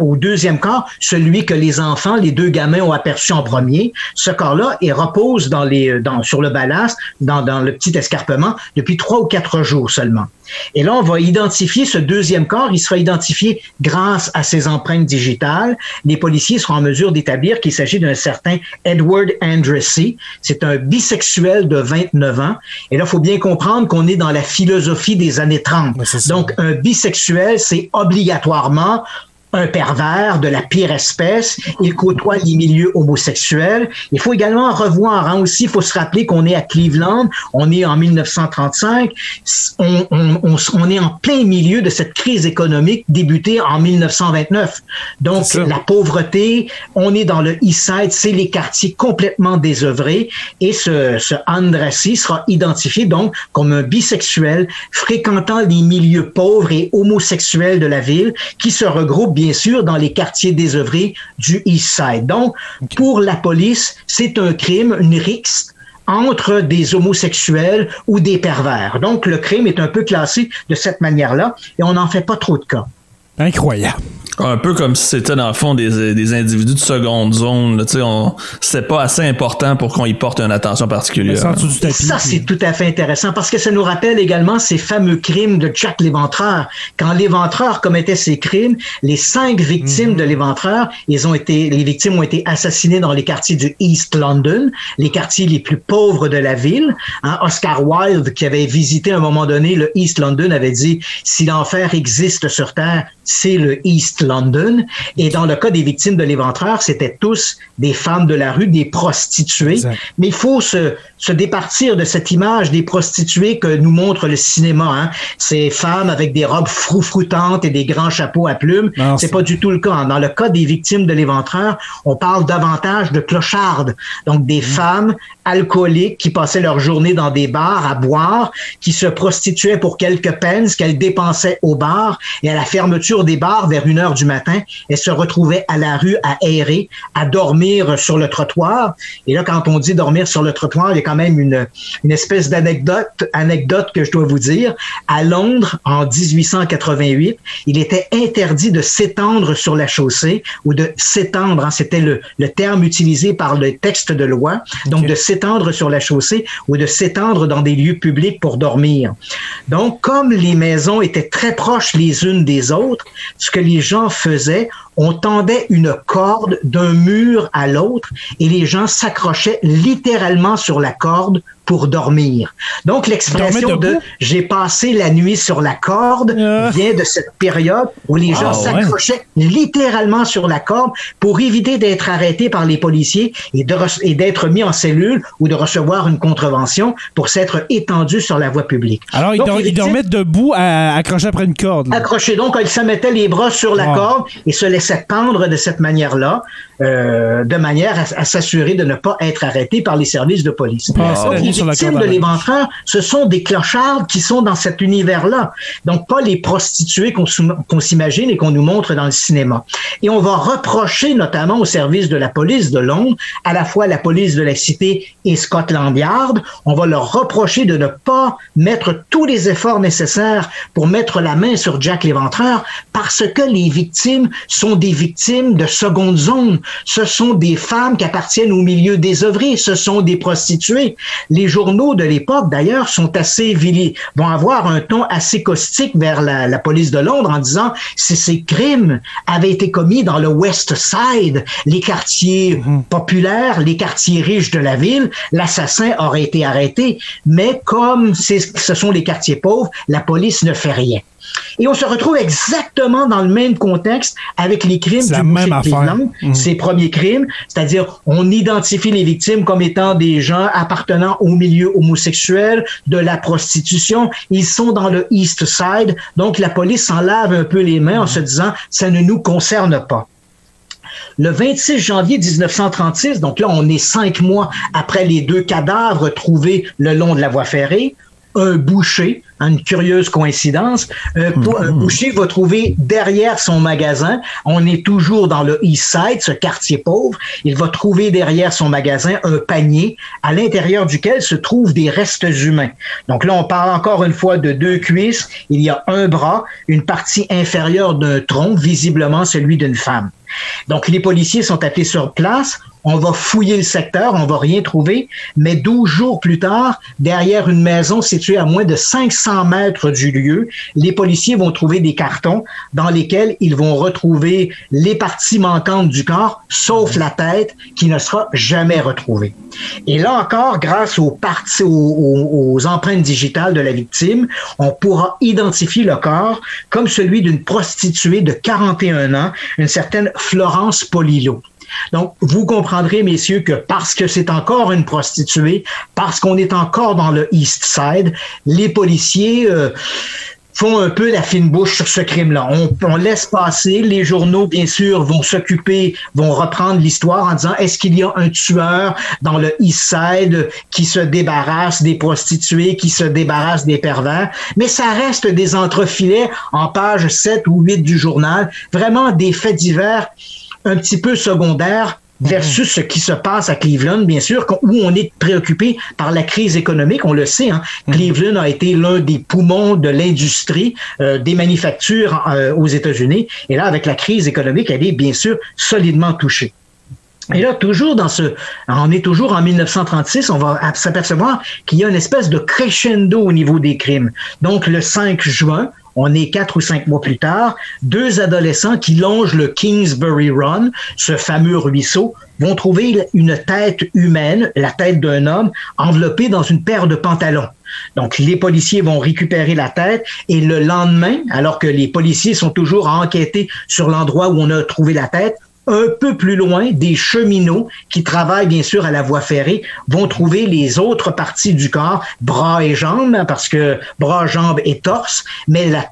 au deuxième corps, celui que les enfants, les deux gamins ont aperçu en premier, ce corps-là, il repose dans les, dans, sur le ballast, dans, dans le petit escarpement, depuis trois ou quatre jours seulement. Et là, on va identifier ce deuxième corps. Il sera identifié grâce à ses empreintes digitales. Les policiers seront en mesure d'établir qu'il s'agit d'un certain Edward Andressy. C'est un bisexuel de 29 ans. Et là, il faut bien comprendre qu'on est dans la philosophie des années 30. Donc, un bisexuel, c'est obligatoirement un pervers de la pire espèce. Il côtoie les milieux homosexuels. Il faut également revoir, hein, aussi, il faut se rappeler qu'on est à Cleveland, on est en 1935, on, on, on, est en plein milieu de cette crise économique débutée en 1929. Donc, la pauvreté, on est dans le East Side, c'est les quartiers complètement désœuvrés et ce, ce sera identifié donc comme un bisexuel fréquentant les milieux pauvres et homosexuels de la ville qui se regroupent bien sûr dans les quartiers désœuvrés du East Side. Donc, pour la police, c'est un crime, une rixe entre des homosexuels ou des pervers. Donc, le crime est un peu classé de cette manière-là et on n'en fait pas trop de cas. Incroyable. Un peu comme si c'était dans le fond des, des individus de seconde zone. Tu sais, c'était pas assez important pour qu'on y porte une attention particulière. ça, c'est tout à fait intéressant parce que ça nous rappelle également ces fameux crimes de Jack l'Éventreur. Quand l'Éventreur commettait ses crimes, les cinq victimes mhm. de l'Éventreur, ils ont été, les victimes ont été assassinées dans les quartiers du East London, les quartiers les plus pauvres de la ville. Hein, Oscar Wilde, qui avait visité à un moment donné le East London, avait dit si l'enfer existe sur terre, c'est le East London. Et dans le cas des victimes de l'éventreur, c'était tous des femmes de la rue, des prostituées. Mais il faut se, se départir de cette image des prostituées que nous montre le cinéma. Hein. Ces femmes avec des robes froufroutantes et des grands chapeaux à plumes. C'est pas du tout le cas. Hein. Dans le cas des victimes de l'éventreur, on parle davantage de clochardes. Donc des mm. femmes alcooliques qui passaient leur journée dans des bars à boire, qui se prostituaient pour quelques pence qu'elles dépensaient au bar. Et à la fermeture des bars, vers une heure du matin, elles se retrouvaient à la rue à errer, à dormir sur le trottoir. Et là, quand on dit dormir sur le trottoir, il y a quand même une, une espèce d'anecdote anecdote que je dois vous dire. À Londres, en 1888, il était interdit de s'étendre sur la chaussée ou de s'étendre, hein, c'était le, le terme utilisé par le texte de loi, donc de s'étendre sur la chaussée ou de s'étendre dans des lieux publics pour dormir. Donc, comme les maisons étaient très proches les unes des autres, ce que les gens faisaient, on tendait une corde d'un mur à l'autre et les gens s'accrochaient littéralement sur la corde pour dormir. Donc l'expression de j'ai passé la nuit sur la corde ah. vient de cette période où les gens ah, s'accrochaient littéralement sur la corde pour éviter d'être arrêtés par les policiers et d'être mis en cellule ou de recevoir une contravention pour s'être étendus sur la voie publique. Alors ils, dormaient debout accrochés après une corde. Accrochés donc ils se mettaient les bras sur la corde et se laissaient pendre de cette manière-là, euh, de manière à, s'assurer de ne pas être arrêtés par les services de police les victimes de l'éventreur, ce sont des clochards qui sont dans cet univers-là. Donc, pas les prostituées qu'on s'imagine et qu'on nous montre dans le cinéma. Et on va reprocher notamment au service de la police de Londres, à la fois la police de la cité et Scotland Yard, on va leur reprocher de ne pas mettre tous les efforts nécessaires pour mettre la main sur Jack l'éventreur parce que les victimes sont des victimes de seconde zone. Ce sont des femmes qui appartiennent au milieu désœuvré. Ce sont des prostituées. Les journaux de l'époque, d'ailleurs, sont assez vili vont avoir un ton assez caustique vers la, police de Londres en disant si ces crimes avaient été commis dans le West Side, les quartiers mhm. populaires, les quartiers riches de la ville, l'assassin aurait été arrêté. Mais comme ce sont les quartiers pauvres, la police ne fait rien. Et on se retrouve exactement dans le même contexte avec les crimes du boucher de mmh. ces premiers crimes, c'est-à-dire on identifie les victimes comme étant des gens appartenant au milieu homosexuel, de la prostitution. Ils sont dans le East Side, donc la police s'en lave un peu les mains en mmh. se disant ça ne nous concerne pas. Le 26 janvier 1936, donc là, on est cinq mois après les deux cadavres trouvés le long de la voie ferrée, un boucher, une curieuse coïncidence, un, hmm. boucher va trouver derrière son magasin, on est toujours dans le East Side, ce quartier pauvre, il va trouver derrière son magasin un panier à l'intérieur duquel se trouvent des restes humains. Donc là, on parle encore une fois de deux cuisses, il y a un bras, une partie inférieure d'un tronc, visiblement celui d'une femme. Donc les policiers sont appelés sur place, on va fouiller le secteur, on va rien trouver, mais 12 jours plus tard, derrière une maison située à moins de 500 mètres du lieu, les policiers vont trouver des cartons dans lesquels ils vont retrouver les parties manquantes du corps, sauf la tête, qui ne sera jamais retrouvée. Et là encore, grâce aux, parties, aux, aux empreintes digitales de la victime, on pourra identifier le corps comme celui d'une prostituée de 41 ans, une certaine Florence Polillo. Donc, vous comprendrez, messieurs, que parce que c'est encore une prostituée, parce qu'on est encore dans le East Side, les policiers euh, font un peu la fine bouche sur ce crime-là. On, laisse passer. Les journaux, bien sûr, vont s'occuper, vont reprendre l'histoire en disant est-ce qu'il y a un tueur dans le East Side qui se débarrasse des prostituées, qui se débarrasse des pervers? Mais ça reste des entrefilets en page 7 ou 8 du journal. Vraiment des faits divers un petit peu secondaire versus ce qui se passe à Cleveland, bien sûr, où on est préoccupé par la crise économique. On le sait, hein? Mhm. Cleveland a été l'un des poumons de l'industrie euh, des manufactures euh, aux États-Unis. Et là, avec la crise économique, elle est bien sûr solidement touchée. Et là, toujours dans ce, on est toujours en 1936, on va s'apercevoir qu'il y a une espèce de crescendo au niveau des crimes. Donc, le 5 juin, on est quatre ou cinq mois plus tard, deux adolescents qui longent le Kingsbury Run, ce fameux ruisseau, vont trouver une tête humaine, la tête d'un homme, enveloppée dans une paire de pantalons. Donc, les policiers vont récupérer la tête et le lendemain, alors que les policiers sont toujours à enquêter sur l'endroit où on a trouvé la tête, un peu plus loin, des cheminots qui travaillent bien sûr à la voie ferrée vont trouver les autres parties du corps, bras et jambes, parce que bras, jambes et torse, mais la,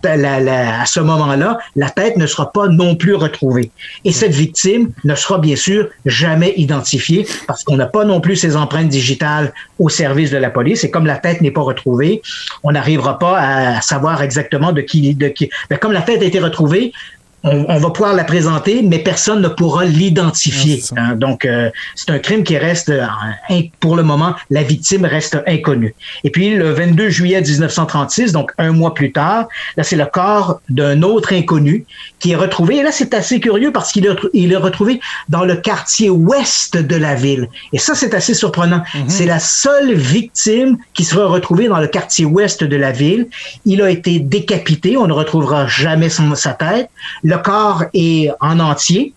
à ce moment-là, la tête ne sera pas non plus retrouvée. Et cette victime ne sera bien sûr jamais identifiée parce qu'on n'a pas non plus ses empreintes digitales au service de la police. Et comme la tête n'est pas retrouvée, on n'arrivera pas à savoir exactement de qui, de qui. Mais comme la tête a été retrouvée, on, va pouvoir la présenter, mais personne ne pourra l'identifier. Hein. Donc, euh, c'est un crime qui reste, euh, pour le moment, la victime reste inconnue. Et puis, le 22 juillet 1936, donc un mois plus tard, là, c'est le corps d'un autre inconnu qui est retrouvé. Et là, c'est assez curieux parce qu'il est, il est retrouvé dans le quartier ouest de la ville. Et ça, c'est assez surprenant. Mm-hmm. C'est la seule victime qui sera retrouvée dans le quartier ouest de la ville. Il a été décapité. On ne retrouvera jamais son, sa tête le corps est en entier.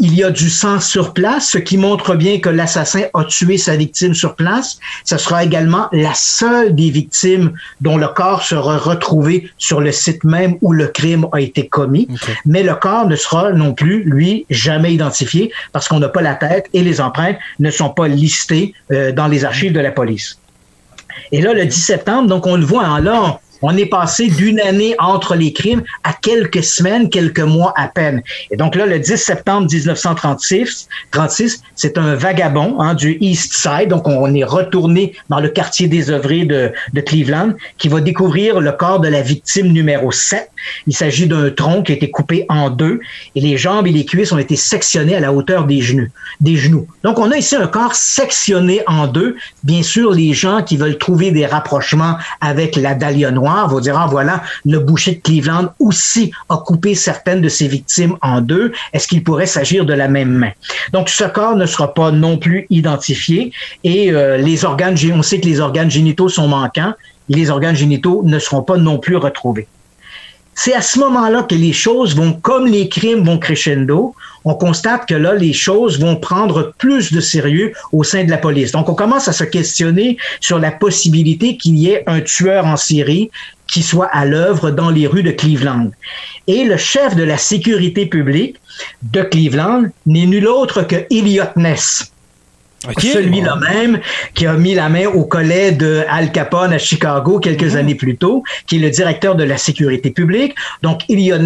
il y a du sang sur place, ce qui montre bien que l'assassin a tué sa victime sur place. Ce sera également la seule des victimes dont le corps sera retrouvé sur le site même où le crime a été commis. Mais le corps ne sera non plus, lui, jamais identifié parce qu'on n'a pas la tête et les empreintes ne sont pas listées euh, dans les archives de la police. Et là, le 10 septembre, donc on le voit en là, on est passé d'une année entre les crimes à quelques semaines, quelques mois à peine. Et donc là, le 10 septembre 1936, 36, c'est un vagabond hein, du East Side, donc on est retourné dans le quartier des œuvriers de, de Cleveland, qui va découvrir le corps de la victime numéro 7. Il s'agit d'un tronc qui a été coupé en deux et les jambes et les cuisses ont été sectionnées à la hauteur des genoux. Donc on a ici un corps sectionné en deux. Bien sûr, les gens qui veulent trouver des rapprochements avec la Dahlia noire va dire, ah, voilà, le boucher de Cleveland aussi a coupé certaines de ses victimes en deux. Est-ce qu'il pourrait s'agir de la même main? Donc, ce corps ne sera pas non plus identifié et euh, les organes, on sait que les organes génitaux sont manquants. Les organes génitaux ne seront pas non plus retrouvés. C'est à ce moment-là que les choses vont, comme les crimes vont crescendo, on constate que là, les choses vont prendre plus de sérieux au sein de la police. Donc, on commence à se questionner sur la possibilité qu'il y ait un tueur en série qui soit à l'œuvre dans les rues de Cleveland. Et le chef de la sécurité publique de Cleveland n'est nul autre que Elliot Ness. Celui-là même qui a mis la main au collet de Al Capone à Chicago quelques mhm. années plus tôt, qui est le directeur de la sécurité publique. Donc, Elliot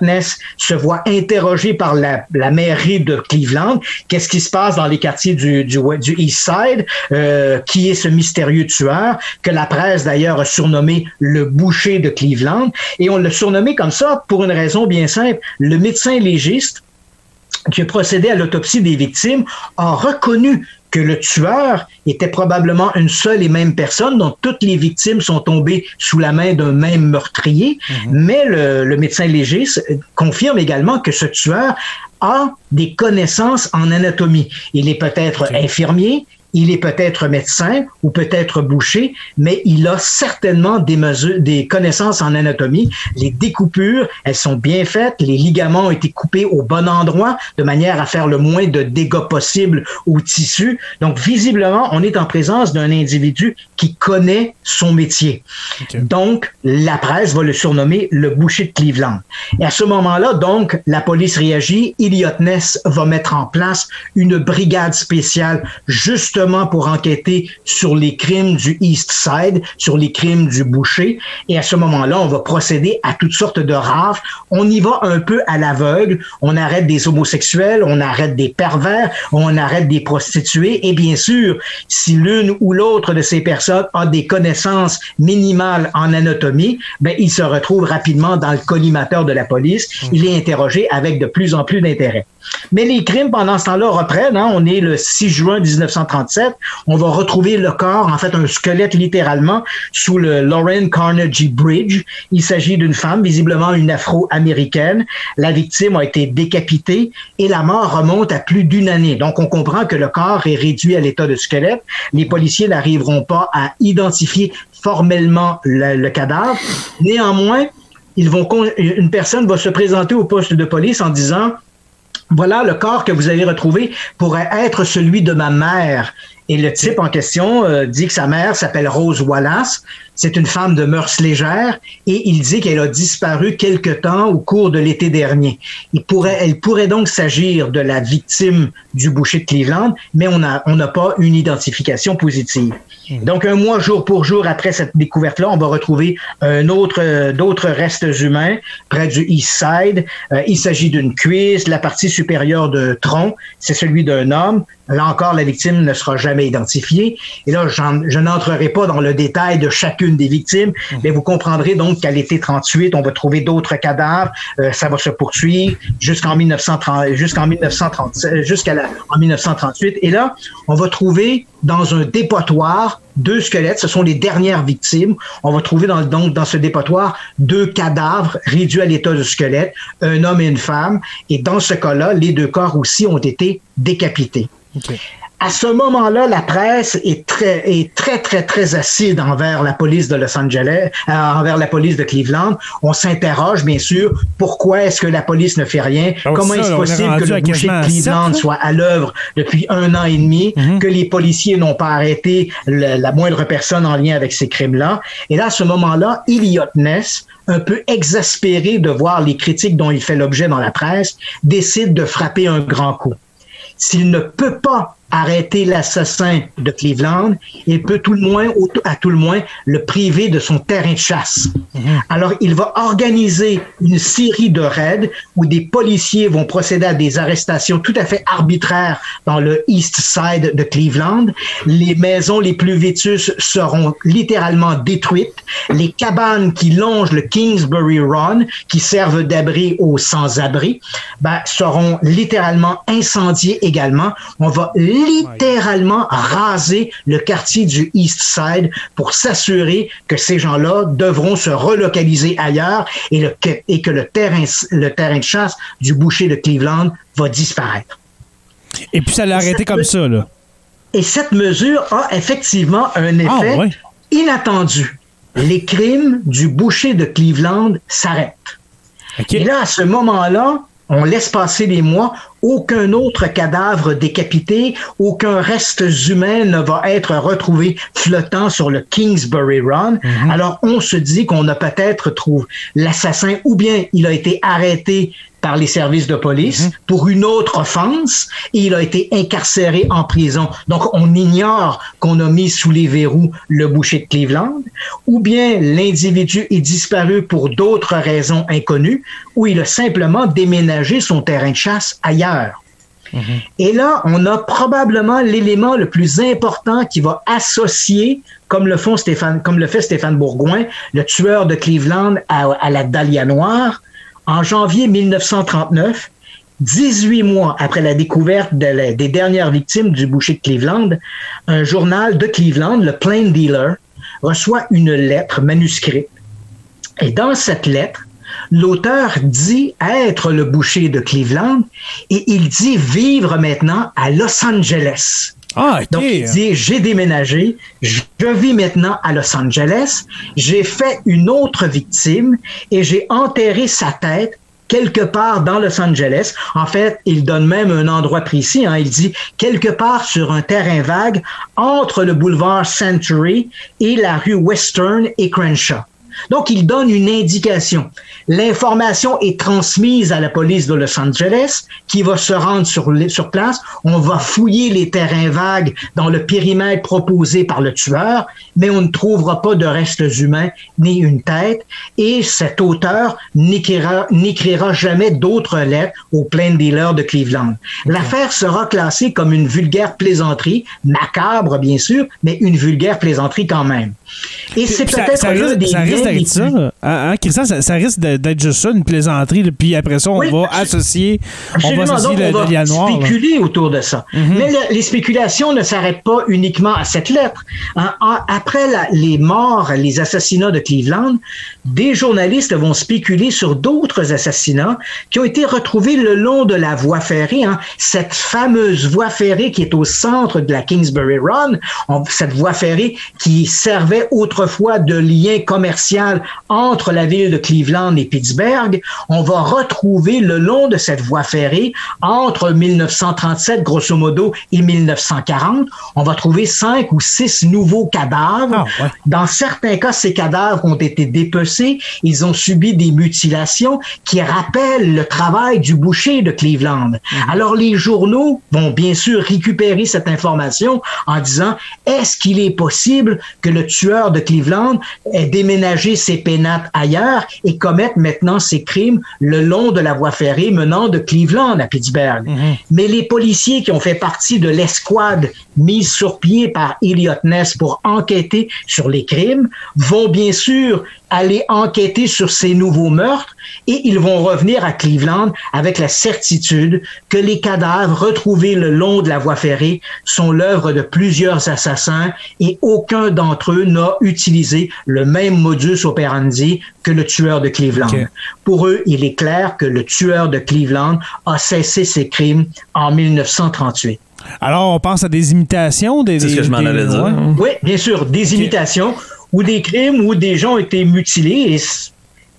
Ness se voit interrogé par la, mairie de Cleveland. Qu'est-ce qui se passe dans les quartiers du, du, du East Side? Euh, qui est ce mystérieux tueur que la presse d'ailleurs a surnommé le boucher de Cleveland? Et on l'a surnommé comme ça pour une raison bien simple. Le médecin légiste qui a procédé à l'autopsie des victimes, a reconnu que le tueur était probablement une seule et même personne dont toutes les victimes sont tombées sous la main d'un même meurtrier, mais le, le médecin légiste confirme également que ce tueur a des connaissances en anatomie. Il est peut-être infirmier, il est peut-être médecin ou peut-être boucher, mais il a certainement des mesures, des connaissances en anatomie. Les découpures, elles sont bien faites. Les ligaments ont été coupés au bon endroit de manière à faire le moins de dégâts possible au tissu. Donc, visiblement, on est en présence d'un individu qui connaît son métier. Donc, la presse va le surnommer le boucher de Cleveland. Et à ce moment-là, donc, la police réagit. Elliot Ness va mettre en place une brigade spéciale juste pour enquêter sur les crimes du East Side, sur les crimes du boucher. Et à ce moment-là, on va procéder à toutes sortes de rafles. On y va un peu à l'aveugle. On arrête des homosexuels, on arrête des pervers, on arrête des prostituées. Et bien sûr, si l'une ou l'autre de ces personnes a des connaissances minimales en anatomie, ben, il se retrouve rapidement dans le collimateur de la police. Il est interrogé avec de plus en plus d'intérêt. Mais les crimes pendant ce temps-là reprennent. Hein. On est le 6 juin 1937. On va retrouver le corps, en fait un squelette littéralement, sous le Lorraine Carnegie Bridge. Il s'agit d'une femme, visiblement une afro-américaine. La victime a été décapitée et la mort remonte à plus d'une année. Donc on comprend que le corps est réduit à l'état de squelette. Les policiers n'arriveront pas à identifier formellement le, le cadavre. Néanmoins, ils vont, une personne va se présenter au poste de police en disant voilà, le corps que vous avez retrouvé pourrait être celui de ma mère. Et le type en question euh, dit que sa mère s'appelle Rose Wallace. C'est une femme de mœurs légères et il dit qu'elle a disparu quelque temps au cours de l'été dernier. Il pourrait, elle pourrait donc s'agir de la victime du boucher de Cleveland, mais on n'a on n'a pas une identification positive. Mmh. Donc, un mois jour pour jour après cette découverte-là, on va retrouver un autre, euh, d'autres restes humains près du East Side. Euh, il s'agit d'une cuisse, la partie supérieure de tronc, c'est celui d'un homme. Là encore, la victime ne sera jamais identifiée. Et là, je n'entrerai pas dans le détail de chacune des victimes, mmh. mais vous comprendrez donc qu'à l'été 38, on va trouver d'autres cadavres. Euh, ça va se poursuivre jusqu'en 1930, jusqu'en 1930, jusqu'à en 1938. Et là, on va trouver dans un dépotoir deux squelettes. Ce sont les dernières victimes. On va trouver dans, donc dans ce dépotoir deux cadavres réduits à l'état de squelette, un homme et une femme. Et dans ce cas-là, les deux corps aussi ont été décapités à ce moment-là, la presse est très, est très, très, très acide envers la police de Los Angeles, euh, envers la police de Cleveland. On s'interroge, bien sûr, pourquoi est-ce que la police ne fait rien? Donc Comment est-ce possible que le boucher de Cleveland soit à l'œuvre depuis un an et demi, mm -hmm. que les policiers n'ont pas arrêté le, la moindre personne en lien avec ces crimes-là? Et là, à ce moment-là, Elliot Ness, un peu exaspéré de voir les critiques dont il fait l'objet dans la presse, décide de frapper un grand coup. S'il ne peut pas arrêter l'assassin de Cleveland, il peut tout le moins, à tout le moins, le priver de son terrain de chasse. Mmh. Alors, il va organiser une série de raids où des policiers vont procéder à des arrestations tout à fait arbitraires dans le East Side de Cleveland. Les maisons les plus vétustes seront littéralement détruites. Les cabanes qui longent le Kingsbury Run, qui servent d'abri aux sans-abri, ben, seront littéralement incendiées également. On va littéralement raser le quartier du East Side pour s'assurer que ces gens-là devront se relocaliser ailleurs et, le, et que le terrain, le terrain de chasse du boucher de Cleveland va disparaître. Et puis ça l'a arrêté comme ça, là. Et cette mesure a effectivement un Ah, effet ouais. inattendu. Les crimes du boucher de Cleveland s'arrêtent. Et là, à ce moment-là, on laisse passer les mois, aucun autre cadavre décapité, aucun reste humain ne va être retrouvé flottant sur le Kingsbury Run. Mhm. Alors on se dit qu'on a peut-être trouvé l'assassin ou bien il a été arrêté par les services de police Mhm. pour une autre offense et il a été incarcéré en prison. Donc on ignore qu'on a mis sous les verrous le boucher de Cleveland ou bien l'individu est disparu pour d'autres raisons inconnues ou il a simplement déménagé son terrain de chasse ailleurs. Et là, on a probablement l'élément le plus important qui va associer, comme le, font Stéphane, comme le fait Stéphane Bourgoin, le tueur de Cleveland à, à la Dahlia Noire. En janvier 1939, 18 mois après la découverte des dernières victimes du boucher de Cleveland, un journal de Cleveland, le Plain Dealer, reçoit une lettre manuscrite. Et dans cette lettre, l'auteur dit être le boucher de Cleveland et il dit vivre maintenant à Los Angeles. Ah, il dit, j'ai déménagé, je vis maintenant à Los Angeles, j'ai fait une autre victime et j'ai enterré sa tête quelque part dans Los Angeles. En fait, il donne même un endroit précis. Hein. Il dit quelque part sur un terrain vague entre le boulevard Century et la rue Western et Crenshaw. Donc, il donne une indication. L'information est transmise à la police de Los Angeles qui va se rendre sur, sur place. On va fouiller les terrains vagues dans le périmètre proposé par le tueur, mais on ne trouvera pas de restes humains ni une tête. Et cet auteur n'écrira jamais d'autres lettres au plein dealer de Cleveland. L'affaire sera classée comme une vulgaire plaisanterie, macabre bien sûr, mais une vulgaire plaisanterie quand même. Et c'est peut-être d'être ça. Hein, hein ça, risque d'être juste ça, une plaisanterie. Puis après ça, on va associer, on va associer le, on va spéculer autour de ça. Mhm. Mais les spéculations ne s'arrêtent pas uniquement à cette lettre. Hein, après les morts, les assassinats de Cleveland, des journalistes vont spéculer sur d'autres assassinats qui ont été retrouvés le long de la voie ferrée, hein, cette fameuse voie ferrée qui est au centre de la Kingsbury Run, cette voie ferrée qui servait autrefois de lien commercial entre la ville de Cleveland et Pittsburgh, on va retrouver le long de cette voie ferrée, entre 1937 grosso modo et 1940, on va trouver cinq ou six nouveaux cadavres. Ah, Dans certains cas, ces cadavres ont été dépecés, ils ont subi des mutilations qui rappellent le travail du boucher de Cleveland. Mhm. Alors les journaux vont bien sûr récupérer cette information en disant est-ce qu'il est possible que le tueur de Cleveland ait déménagé ses pénates ailleurs et commette maintenant ses crimes le long de la voie ferrée menant de Cleveland à Pittsburgh. Mhm. Mais les policiers qui ont fait partie de l'escouade mise sur pied par Elliot Ness pour enquêter sur les crimes vont bien sûr aller enquêter sur ces nouveaux meurtres et ils vont revenir à Cleveland avec la certitude que les cadavres retrouvés le long de la voie ferrée sont l'œuvre de plusieurs assassins et aucun d'entre eux n'a utilisé le même modus operandi que le tueur de Cleveland. Pour eux, il est clair que le tueur de Cleveland a cessé ses crimes en 1938. Alors, on pense à des imitations des. C'est ce que je m'en allais dire. Oui, bien sûr, des imitations ou des crimes où des gens ont été mutilés et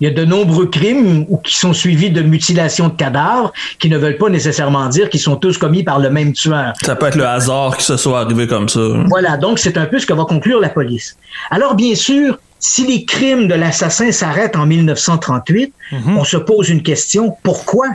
il y a de nombreux crimes qui sont suivis de mutilations de cadavres qui ne veulent pas nécessairement dire qu'ils sont tous commis par le même tueur. Ça peut être le hasard qui se soit arrivé comme ça. Voilà, donc c'est un peu ce que va conclure la police. Alors bien sûr, si les crimes de l'assassin s'arrêtent en 1938, mhm. on se pose une question. Pourquoi?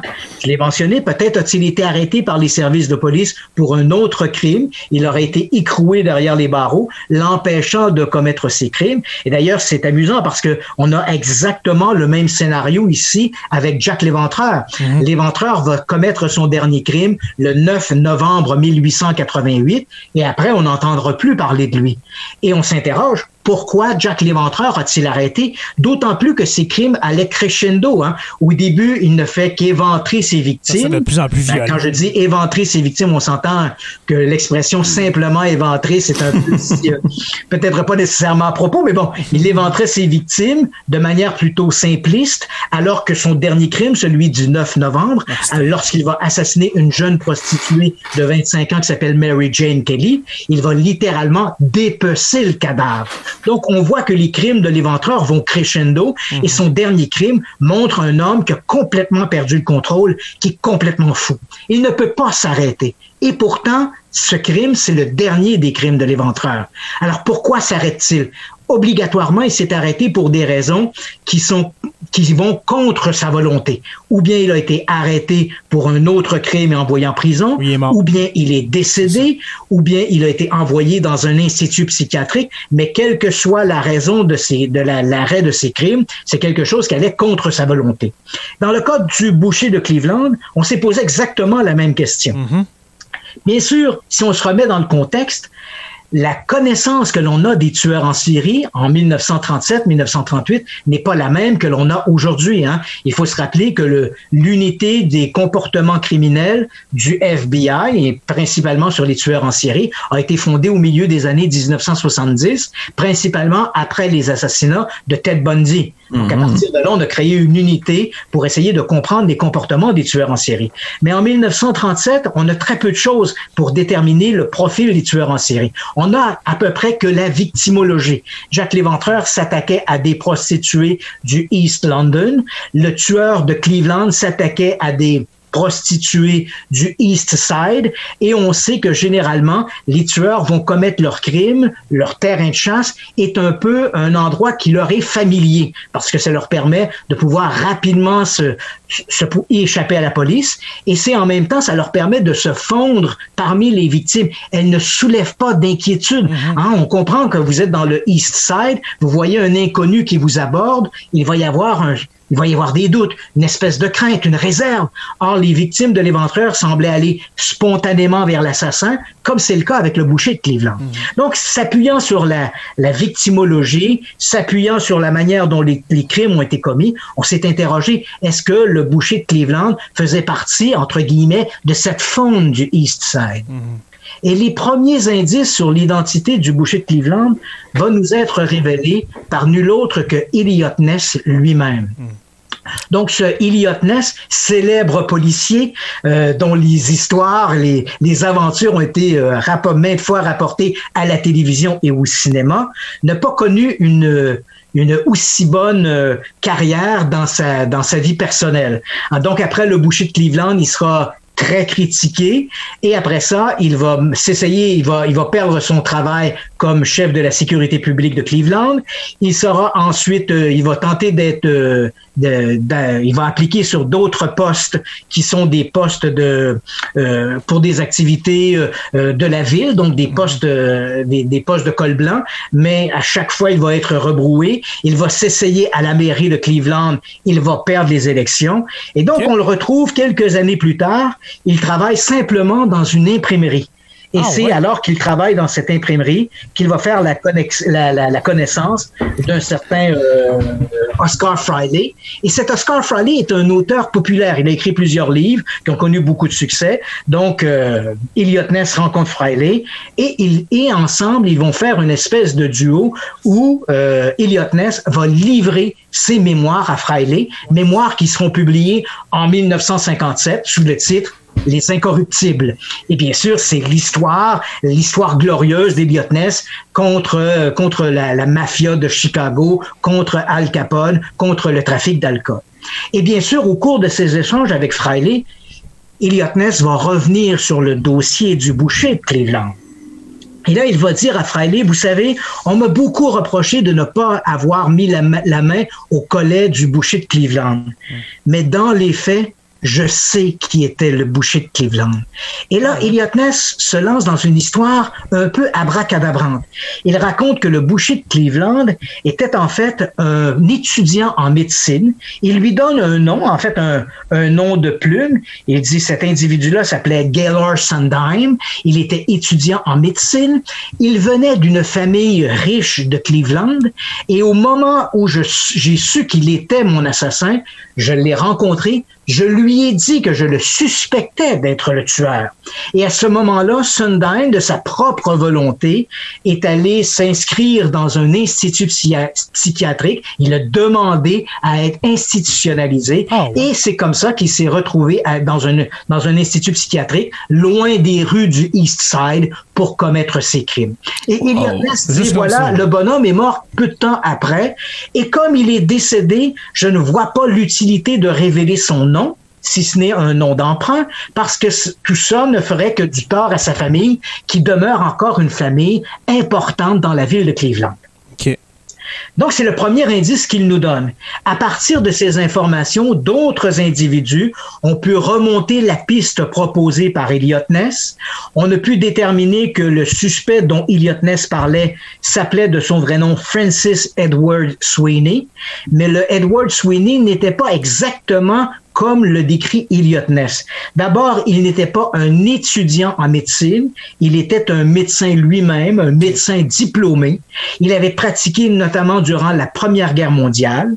Je l'ai mentionné, peut-être a-t-il été arrêté par les services de police pour un autre crime. Il aurait été écroué derrière les barreaux, l'empêchant de commettre ses crimes. Et d'ailleurs, c'est amusant parce que on a exactement le même scénario ici avec Jack Léventreur. Mhm. Léventreur va commettre son dernier crime le 9 novembre 1888 et après, on n'entendra plus parler de lui. Et on s'interroge, pourquoi Jack Léventreur a-t-il arrêté? D'autant plus que ses crimes allaient crescendo. Hein. Au début, il ne fait qu'éventrer ses victimes. de plus en plus ben, quand je dis éventrer ses victimes, on s'entend que l'expression simplement éventrer, c'est un peu euh, peut-être pas nécessairement à propos, mais bon, il éventrait ses victimes de manière plutôt simpliste, alors que son dernier crime, celui du 9 novembre, euh, lorsqu'il va assassiner une jeune prostituée de 25 ans qui s'appelle Mary Jane Kelly, il va littéralement dépecer le cadavre. Donc, on voit que les crimes de l'éventreur vont crescendo et mhm. son dernier crime montre un homme qui a complètement perdu le contrôle, qui est complètement fou. Il ne peut pas s'arrêter. Et pourtant, ce crime, c'est le dernier des crimes de l'éventreur. Alors pourquoi s'arrête-t-il? Obligatoirement, il s'est arrêté pour des raisons qui sont qui vont contre sa volonté. Ou bien il a été arrêté pour un autre crime et envoyé en prison, ou bien il est décédé, ou bien il a été envoyé dans un institut psychiatrique. Mais quelle que soit la raison de ces de l'arrêt de ces crimes, c'est quelque chose qui allait contre sa volonté. Dans le cas du boucher de Cleveland, on s'est posé exactement la même question. Mm-hmm. Bien sûr, si on se remet dans le contexte, la connaissance que l'on a des tueurs en Syrie en 1937-1938 n'est pas la même que l'on a aujourd'hui. Hein. Il faut se rappeler que l'unité des comportements criminels du FBI, et principalement sur les tueurs en Syrie, a été fondée au milieu des années 1970, principalement après les assassinats de Ted Bundy. Donc, à mhm. partir de là, on a créé une unité pour essayer de comprendre les comportements des tueurs en série. Mais en 1937, on a très peu de choses pour déterminer le profil des tueurs en série on a à peu près que la victimologie. Jacques Léventreur s'attaquait à des prostituées du East London. Le tueur de Cleveland s'attaquait à des prostituées du East Side et on sait que généralement les tueurs vont commettre leurs crimes, leur terrain de chasse est un peu un endroit qui leur est familier parce que ça leur permet de pouvoir rapidement se, se échapper à la police et c'est en même temps ça leur permet de se fondre parmi les victimes. Elles ne soulèvent pas d'inquiétude. Mm-hmm. Hein, on comprend que vous êtes dans le East Side, vous voyez un inconnu qui vous aborde, il va y avoir un il va y avoir des doutes, une espèce de crainte, une réserve. Or, les victimes de l'éventreur semblaient aller spontanément vers l'assassin, comme c'est le cas avec le boucher de Cleveland. Mhm. Donc, s'appuyant sur la, la, victimologie, s'appuyant sur la manière dont les, crimes ont été commis, on s'est interrogé, est-ce que le boucher de Cleveland faisait partie, entre guillemets, de cette faune du East Side? Mhm. Et les premiers indices sur l'identité du boucher de Cleveland vont nous être révélés par nul autre que Elliot Ness lui-même. Donc, ce Elliot Ness, célèbre policier euh, dont les histoires, les, les aventures ont été euh, maintes fois rapportées à la télévision et au cinéma, n'a pas connu une, une aussi bonne euh, carrière dans sa, dans sa vie personnelle. Donc, après le boucher de Cleveland, il sera très critiqué. Et après ça, il va s'essayer, il va, il va perdre son travail comme chef de la sécurité publique de Cleveland. Il sera ensuite, euh, il va tenter d'être, euh, il va appliquer sur d'autres postes qui sont des postes de, euh, pour des activités de la ville, donc des postes, des, des, postes de col blanc. Mais à chaque fois, il va être rebroué. Il va s'essayer à la mairie de Cleveland. Il va perdre les élections. Et donc, on le retrouve quelques années plus tard. Il travaille simplement dans une imprimerie. Et ah, c'est alors qu'il travaille dans cette imprimerie qu'il va faire la, la, la, connaissance d'un certain euh, Oscar Friday. Et cet Oscar Friday est un auteur populaire. Il a écrit plusieurs livres qui ont connu beaucoup de succès. Donc, euh, Elliot Ness rencontre Friday et, ils, et ensemble, ils vont faire une espèce de duo où euh, Elliot Ness va livrer ses mémoires à Friday, mémoires qui seront publiées en 1957 sous le titre les Incorruptibles. Et bien sûr, c'est l'histoire, l'histoire glorieuse d'Eliot Ness contre, euh, contre la, mafia de Chicago, contre Al Capone, contre le trafic d'alcool. Et bien sûr, au cours de ces échanges avec Friley, Elliot Ness va revenir sur le dossier du boucher de Cleveland. Et là, il va dire à Friley, vous savez, on m'a beaucoup reproché de ne pas avoir mis la main au collet du boucher de Cleveland. Mais dans les faits, je sais qui était le boucher de Cleveland. Et là, Elliot Ness se lance dans une histoire un peu abracadabrante. Il raconte que le boucher de Cleveland était en fait un étudiant en médecine. Il lui donne un nom, en fait un, un nom de plume. Il dit cet individu-là s'appelait Gaylor Sundheim. Il était étudiant en médecine. Il venait d'une famille riche de Cleveland. Et au moment où j'ai su qu'il était mon assassin, je l'ai rencontré je lui ai dit que je le suspectais d'être le tueur. Et à ce moment-là, Sundine, de sa propre volonté, est allé s'inscrire dans un institut psychiatrique. Il a demandé à être institutionnalisé. Ah Et c'est comme ça qu'il s'est retrouvé dans, un, dans un institut psychiatrique, loin des rues du East Side, pour commettre ses crimes. Et il a dit, voilà, le bonhomme est mort peu de temps après. Et comme il est décédé, je ne vois pas l'utilité de révéler son nom si ce n'est un nom d'emprunt, parce que tout ça ne ferait que du tort à sa famille, qui demeure encore une famille importante dans la ville de Cleveland. Donc, c'est le premier indice qu'il nous donne. À partir de ces informations, d'autres individus ont pu remonter la piste proposée par Elliot Ness. On a pu déterminer que le suspect dont Elliot Ness parlait s'appelait de son vrai nom Francis Edward Sweeney, mais le Edward Sweeney n'était pas exactement comme le décrit Elliot Ness. D'abord, il n'était pas un étudiant en médecine, il était un médecin lui-même, un médecin diplômé. Il avait pratiqué notamment durant la Première Guerre mondiale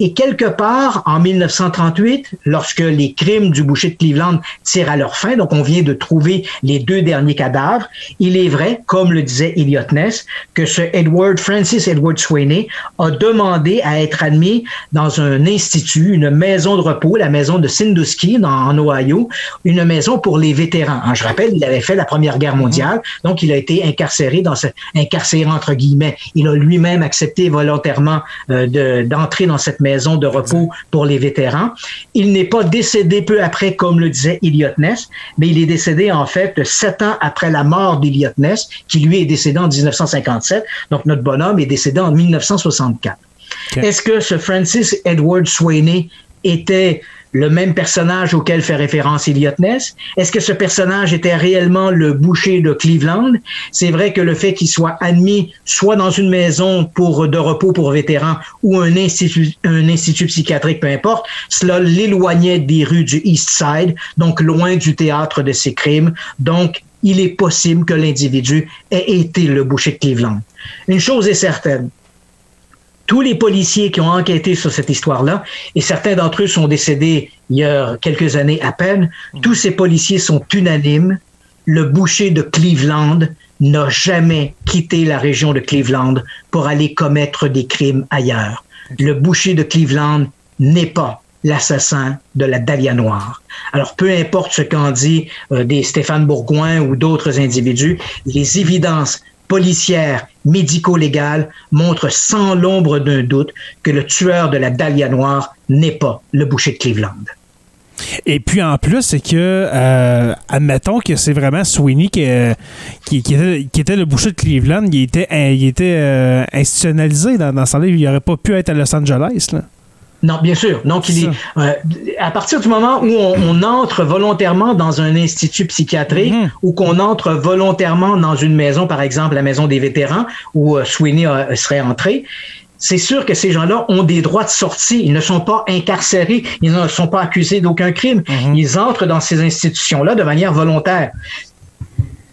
et quelque part en 1938, lorsque les crimes du boucher de Cleveland tirent à leur fin, donc on vient de trouver les deux derniers cadavres, il est vrai, comme le disait Elliot Ness, que ce Edward Francis Edward Sweeney a demandé à être admis dans un institut, une maison de repos, la maison maison de Sandusky en Ohio, une maison pour les vétérans. Hein, je rappelle, il avait fait la Première Guerre mondiale, mhm. donc il a été incarcéré dans ce incarcéré entre guillemets. Il a lui-même accepté volontairement euh, d'entrer dans cette maison de repos pour les vétérans. Il n'est pas décédé peu après, comme le disait Elliot Ness, mais il est décédé en fait sept ans après la mort d'Elliot Ness, qui lui est décédé en 1957. Donc notre bonhomme est décédé en 1964. Est-ce que ce Francis Edward Sweeney était le même personnage auquel fait référence Elliot Ness? Est-ce que ce personnage était réellement le boucher de Cleveland? C'est vrai que le fait qu'il soit admis soit dans une maison pour de repos pour vétérans ou un institut, un institut psychiatrique, peu importe, cela l'éloignait des rues du East Side, donc loin du théâtre de ses crimes. Donc, il est possible que l'individu ait été le boucher de Cleveland. Une chose est certaine, tous les policiers qui ont enquêté sur cette histoire-là, et certains d'entre eux sont décédés il y a quelques années à peine, tous ces policiers sont unanimes. Le boucher de Cleveland n'a jamais quitté la région de Cleveland pour aller commettre des crimes ailleurs. Le boucher de Cleveland n'est pas l'assassin de la Dahlia Noire. Alors, peu importe ce qu'en dit euh, des Stéphane Bourgoin ou d'autres individus, les évidences policière médico-légale montre sans l'ombre d'un doute que le tueur de la Dahlia Noire n'est pas le boucher de Cleveland. Et puis en plus, c'est que, euh, admettons que c'est vraiment Sweeney qui, euh, qui, était, le boucher de Cleveland, il était, il était euh, institutionnalisé dans, dans ce livre, il n'aurait pas pu être à Los Angeles. Là. Non, bien sûr. Donc, il est, euh, à partir du moment où on, entre volontairement dans un institut psychiatrique mhm. ou qu'on entre volontairement dans une maison, par exemple la maison des vétérans, où euh, Sweeney euh, serait entré, c'est sûr que ces gens-là ont des droits de sortie. Ils ne sont pas incarcérés, ils ne sont pas accusés d'aucun crime. Mhm. Ils entrent dans ces institutions-là de manière volontaire.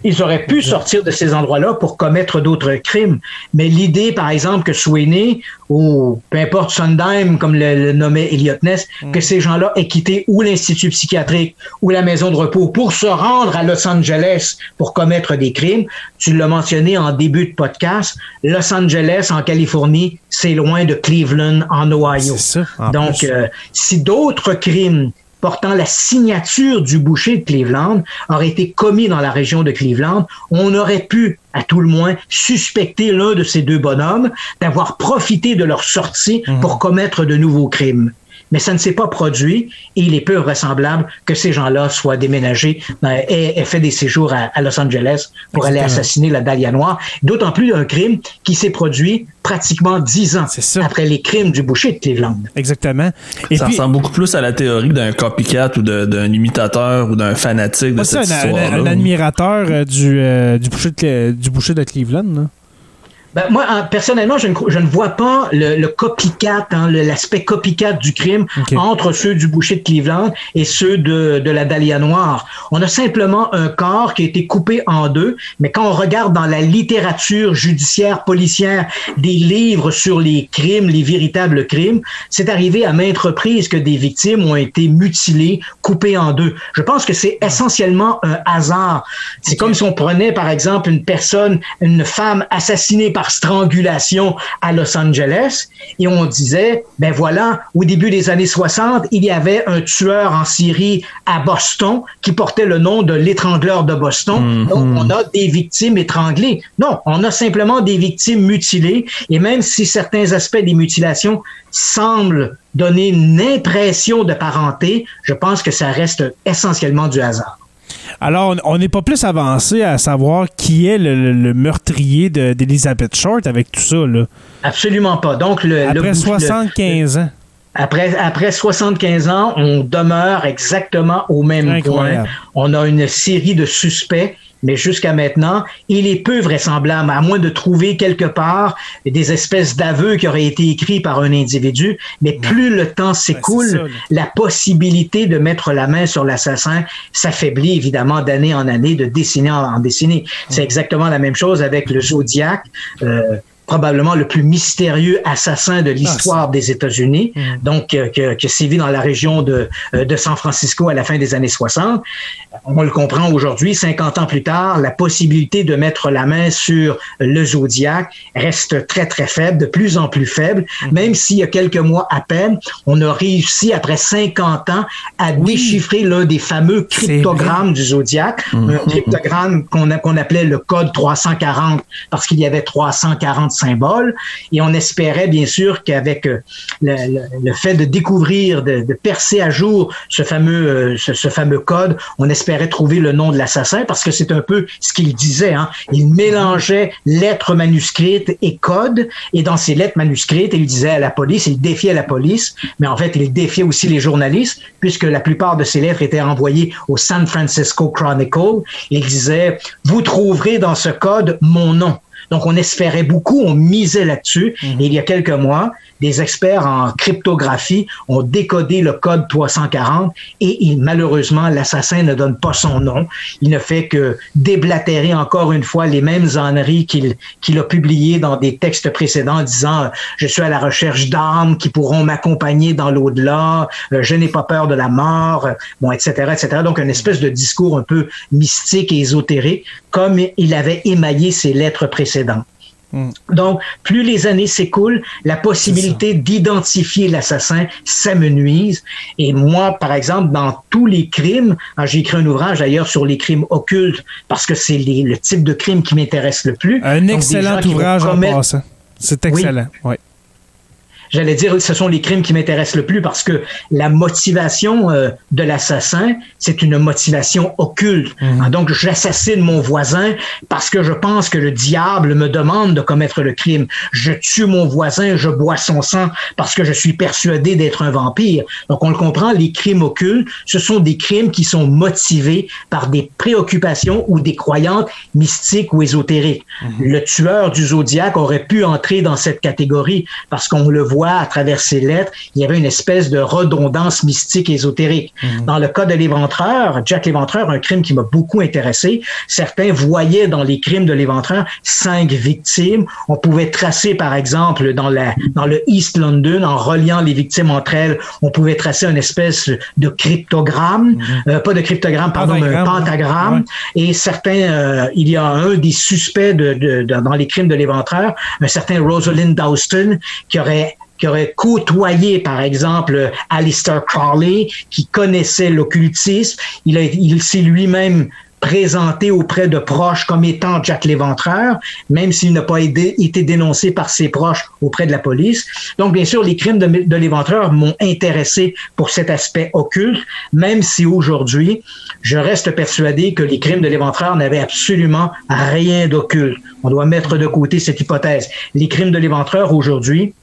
Ils auraient pu sortir de ces endroits-là pour commettre d'autres crimes. Mais l'idée, par exemple, que Sweeney ou peu importe Sondheim, comme le, nommait Elliot Ness, mm. que ces gens-là aient quitté ou l'institut psychiatrique ou la maison de repos pour se rendre à Los Angeles pour commettre des crimes. Tu l'as mentionné en début de podcast, Los Angeles en Californie, c'est loin de Cleveland en Ohio. Ça, Donc, euh, si d'autres crimes portant la signature du boucher de Cleveland aurait été commis dans la région de Cleveland, on aurait pu, à tout le moins, suspecter l'un de ces deux bonhommes d'avoir profité de leur sortie mhm. pour commettre de nouveaux crimes mais ça ne s'est pas produit et il est peu vraisemblable que ces gens-là soient déménagés euh, et aient fait des séjours à, Los Angeles pour aller assassiner la Dahlia Noire. D'autant plus d'un crime qui s'est produit pratiquement dix ans après les crimes du boucher de Cleveland. Exactement. Et ça ressemble beaucoup plus à la théorie d'un copycat ou d'un imitateur ou d'un fanatique de cette histoire-là. Un, admirateur euh, du, euh, du, boucher de, du boucher de Cleveland. Là. Ben, moi, personnellement, je ne, je ne, vois pas le, le copycat, hein, l'aspect copycat du crime entre ceux du boucher de Cleveland et ceux de, de la Dahlia Noire. On a simplement un corps qui a été coupé en deux, mais quand on regarde dans la littérature judiciaire, policière, des livres sur les crimes, les véritables crimes, c'est arrivé à maintes reprises que des victimes ont été mutilées, coupées en deux. Je pense que c'est essentiellement un hasard. C'est comme si on prenait, par exemple, une personne, une femme assassinée par par strangulation à Los Angeles et on disait, ben voilà, au début des années 60, il y avait un tueur en Syrie à Boston qui portait le nom de l'étrangleur de Boston. Mhm. Donc, on a des victimes étranglées. Non, on a simplement des victimes mutilées et même si certains aspects des mutilations semblent donner une impression de parenté, je pense que ça reste essentiellement du hasard. Alors, on n'est pas plus avancé à savoir qui est le, meurtrier d'Elizabeth Short avec tout ça, là. Absolument pas. Donc, le, après 75 ans. Après, après 75 ans, on demeure exactement au même point. On a une série de suspects mais jusqu'à maintenant, il est peu vraisemblable, à moins de trouver quelque part des espèces d'aveux qui auraient été écrits par un individu. Mais plus le temps s'écoule, la possibilité de mettre la main sur l'assassin s'affaiblit évidemment d'année en année, de décennie en, décennie. C'est exactement la même chose avec le Zodiac. Euh, probablement le plus mystérieux assassin de l'histoire ah, des États-Unis, mm. donc euh, que, que sévit dans la région de, euh, de San Francisco à la fin des années 60. On le comprend aujourd'hui, 50 ans plus tard, la possibilité de mettre la main sur le Zodiac reste très, très faible, de plus en plus faible, mm. même s'il y a quelques mois à peine, on a réussi, après 50 ans, à déchiffrer l'un des fameux cryptogrammes du Zodiac, mm. un cryptogramme qu'on qu'on appelait le code 340, parce qu'il y avait 340 symbole. Et on espérait bien sûr qu'avec euh, le, fait de découvrir, de, percer à jour ce fameux, euh, ce, fameux code, on espérait trouver le nom de l'assassin parce que c'est un peu ce qu'il disait. Hein. Il mélangeait lettres manuscrites et codes. Et dans ces lettres manuscrites, il disait à la police, il défiait la police, mais en fait, il défiait aussi les journalistes puisque la plupart de ces lettres étaient envoyées au San Francisco Chronicle. Il disait, vous trouverez dans ce code mon nom. Donc, on espérait beaucoup, on misait là-dessus. Mhm. Et il y a quelques mois, des experts en cryptographie ont décodé le code 340 et il, malheureusement, l'assassin ne donne pas son nom. Il ne fait que déblatérer encore une fois les mêmes âneries qu'il a publiées dans des textes précédents disant je suis à la recherche d'armes qui pourront m'accompagner dans l'au-delà, euh, je n'ai pas peur de la mort, bon, etc., etc. Donc, une espèce de discours un peu mystique et ésotérique, comme il avait émaillé ses lettres précédentes. Hmm. Donc, plus les années s'écoulent, la possibilité d'identifier l'assassin s'amenuise. Et moi, par exemple, dans tous les crimes, hein, j'ai écrit un ouvrage d'ailleurs sur les crimes occultes parce que c'est le type de crime qui m'intéresse le plus. Un excellent ouvrage en passant. C'est excellent. Oui j'allais dire, ce sont les crimes qui m'intéressent le plus parce que la motivation euh, de l'assassin, c'est une motivation occulte. Ah, donc, j'assassine mon voisin parce que je pense que le diable me demande de commettre le crime. Je tue mon voisin, je bois son sang parce que je suis persuadé d'être un vampire. Donc, on le comprend, les crimes occultes, ce sont des crimes qui sont motivés par des préoccupations ou des croyances mystiques ou ésotériques. Mhm. Le tueur du zodiaque aurait pu entrer dans cette catégorie parce qu'on le voit à travers ses lettres, il y avait une espèce de redondance mystique ésotérique. Mhm. Dans le cas de l'éventreur, Jack l'éventreur, un crime qui m'a beaucoup intéressé, certains voyaient dans les crimes de l'éventreur cinq victimes. On pouvait tracer, par exemple, dans, la, dans le East London, en reliant les victimes entre elles, on pouvait tracer une espèce de cryptogramme, mhm. euh, pas de cryptogramme, pardon, mais un pentagramme. Et certains, euh, il y a un des suspects de, de, dans les crimes de l'éventreur, un certain Rosalind Dawson, qui aurait qui aurait côtoyé, par exemple, Alistair Crowley, qui connaissait l'occultisme. Il, s'est lui-même présenté auprès de proches comme étant Jack l'Éventreur, même s'il n'a pas été dénoncé par ses proches auprès de la police. Donc, bien sûr, les crimes de, de l'Éventreur m'ont intéressé pour cet aspect occulte, même si aujourd'hui, je reste persuadé que les crimes de l'Éventreur n'avaient absolument rien d'occulte. On doit mettre de côté cette hypothèse. Les crimes de l'Éventreur aujourd'hui,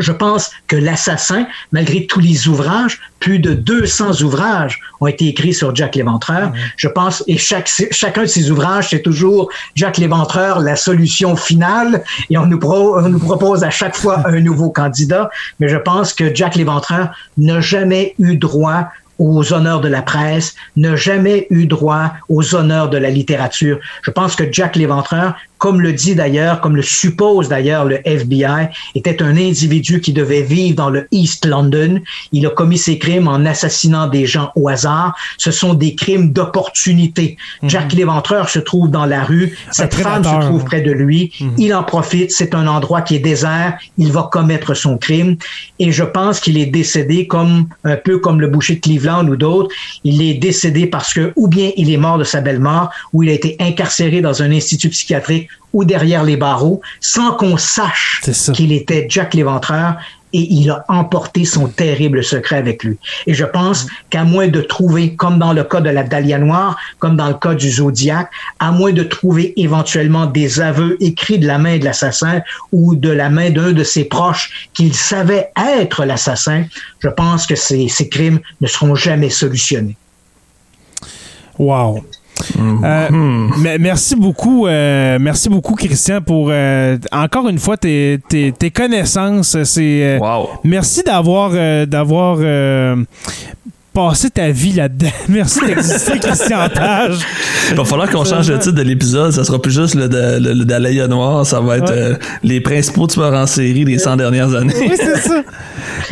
je pense que l'assassin, malgré tous les ouvrages, plus de 200 ouvrages ont été écrits sur Jack l'Éventreur. Je pense, et chaque, chacun de ces ouvrages, c'est toujours Jack l'Éventreur, la solution finale, et on nous, on nous propose à chaque fois un nouveau candidat. Mais je pense que Jack l'Éventreur n'a jamais eu droit aux honneurs de la presse, n'a jamais eu droit aux honneurs de la littérature. Je pense que Jack l'Éventreur comme le dit d'ailleurs, comme le suppose d'ailleurs le FBI, était un individu qui devait vivre dans le East London. Il a commis ses crimes en assassinant des gens au hasard. Ce sont des crimes d'opportunité. Mhm. Jack l'éventreur se trouve dans la rue. Cette femme se trouve près de lui. Mhm. Il en profite. C'est un endroit qui est désert. Il va commettre son crime. Et je pense qu'il est décédé comme, un peu comme le boucher de Cleveland ou d'autres. Il est décédé parce que, ou bien il est mort de sa belle mort, ou il a été incarcéré dans un institut psychiatrique ou derrière les barreaux, sans qu'on sache qu'il était Jack l'Éventreur, et il a emporté son terrible secret avec lui. Et je pense qu'à moins de trouver, comme dans le cas de la Dahlia Noire, comme dans le cas du Zodiac, à moins de trouver éventuellement des aveux écrits de la main de l'assassin ou de la main d'un de ses proches qu'il savait être l'assassin, je pense que ces, ces crimes ne seront jamais solutionnés. Wow. Euh, mais merci beaucoup, euh, merci beaucoup, Christian, pour euh, encore une fois tes, tes, tes connaissances. C'est euh, Wow. merci d'avoir euh, d'avoir passé ta vie là-dedans. merci d'exister, Christian Page. Il va falloir qu'on change le titre de l'épisode. Ça sera plus juste le, de- le, Noir. Ça va être Ouais. euh, les principaux tueurs en série des 100 dernières années. Oui, c'est ça.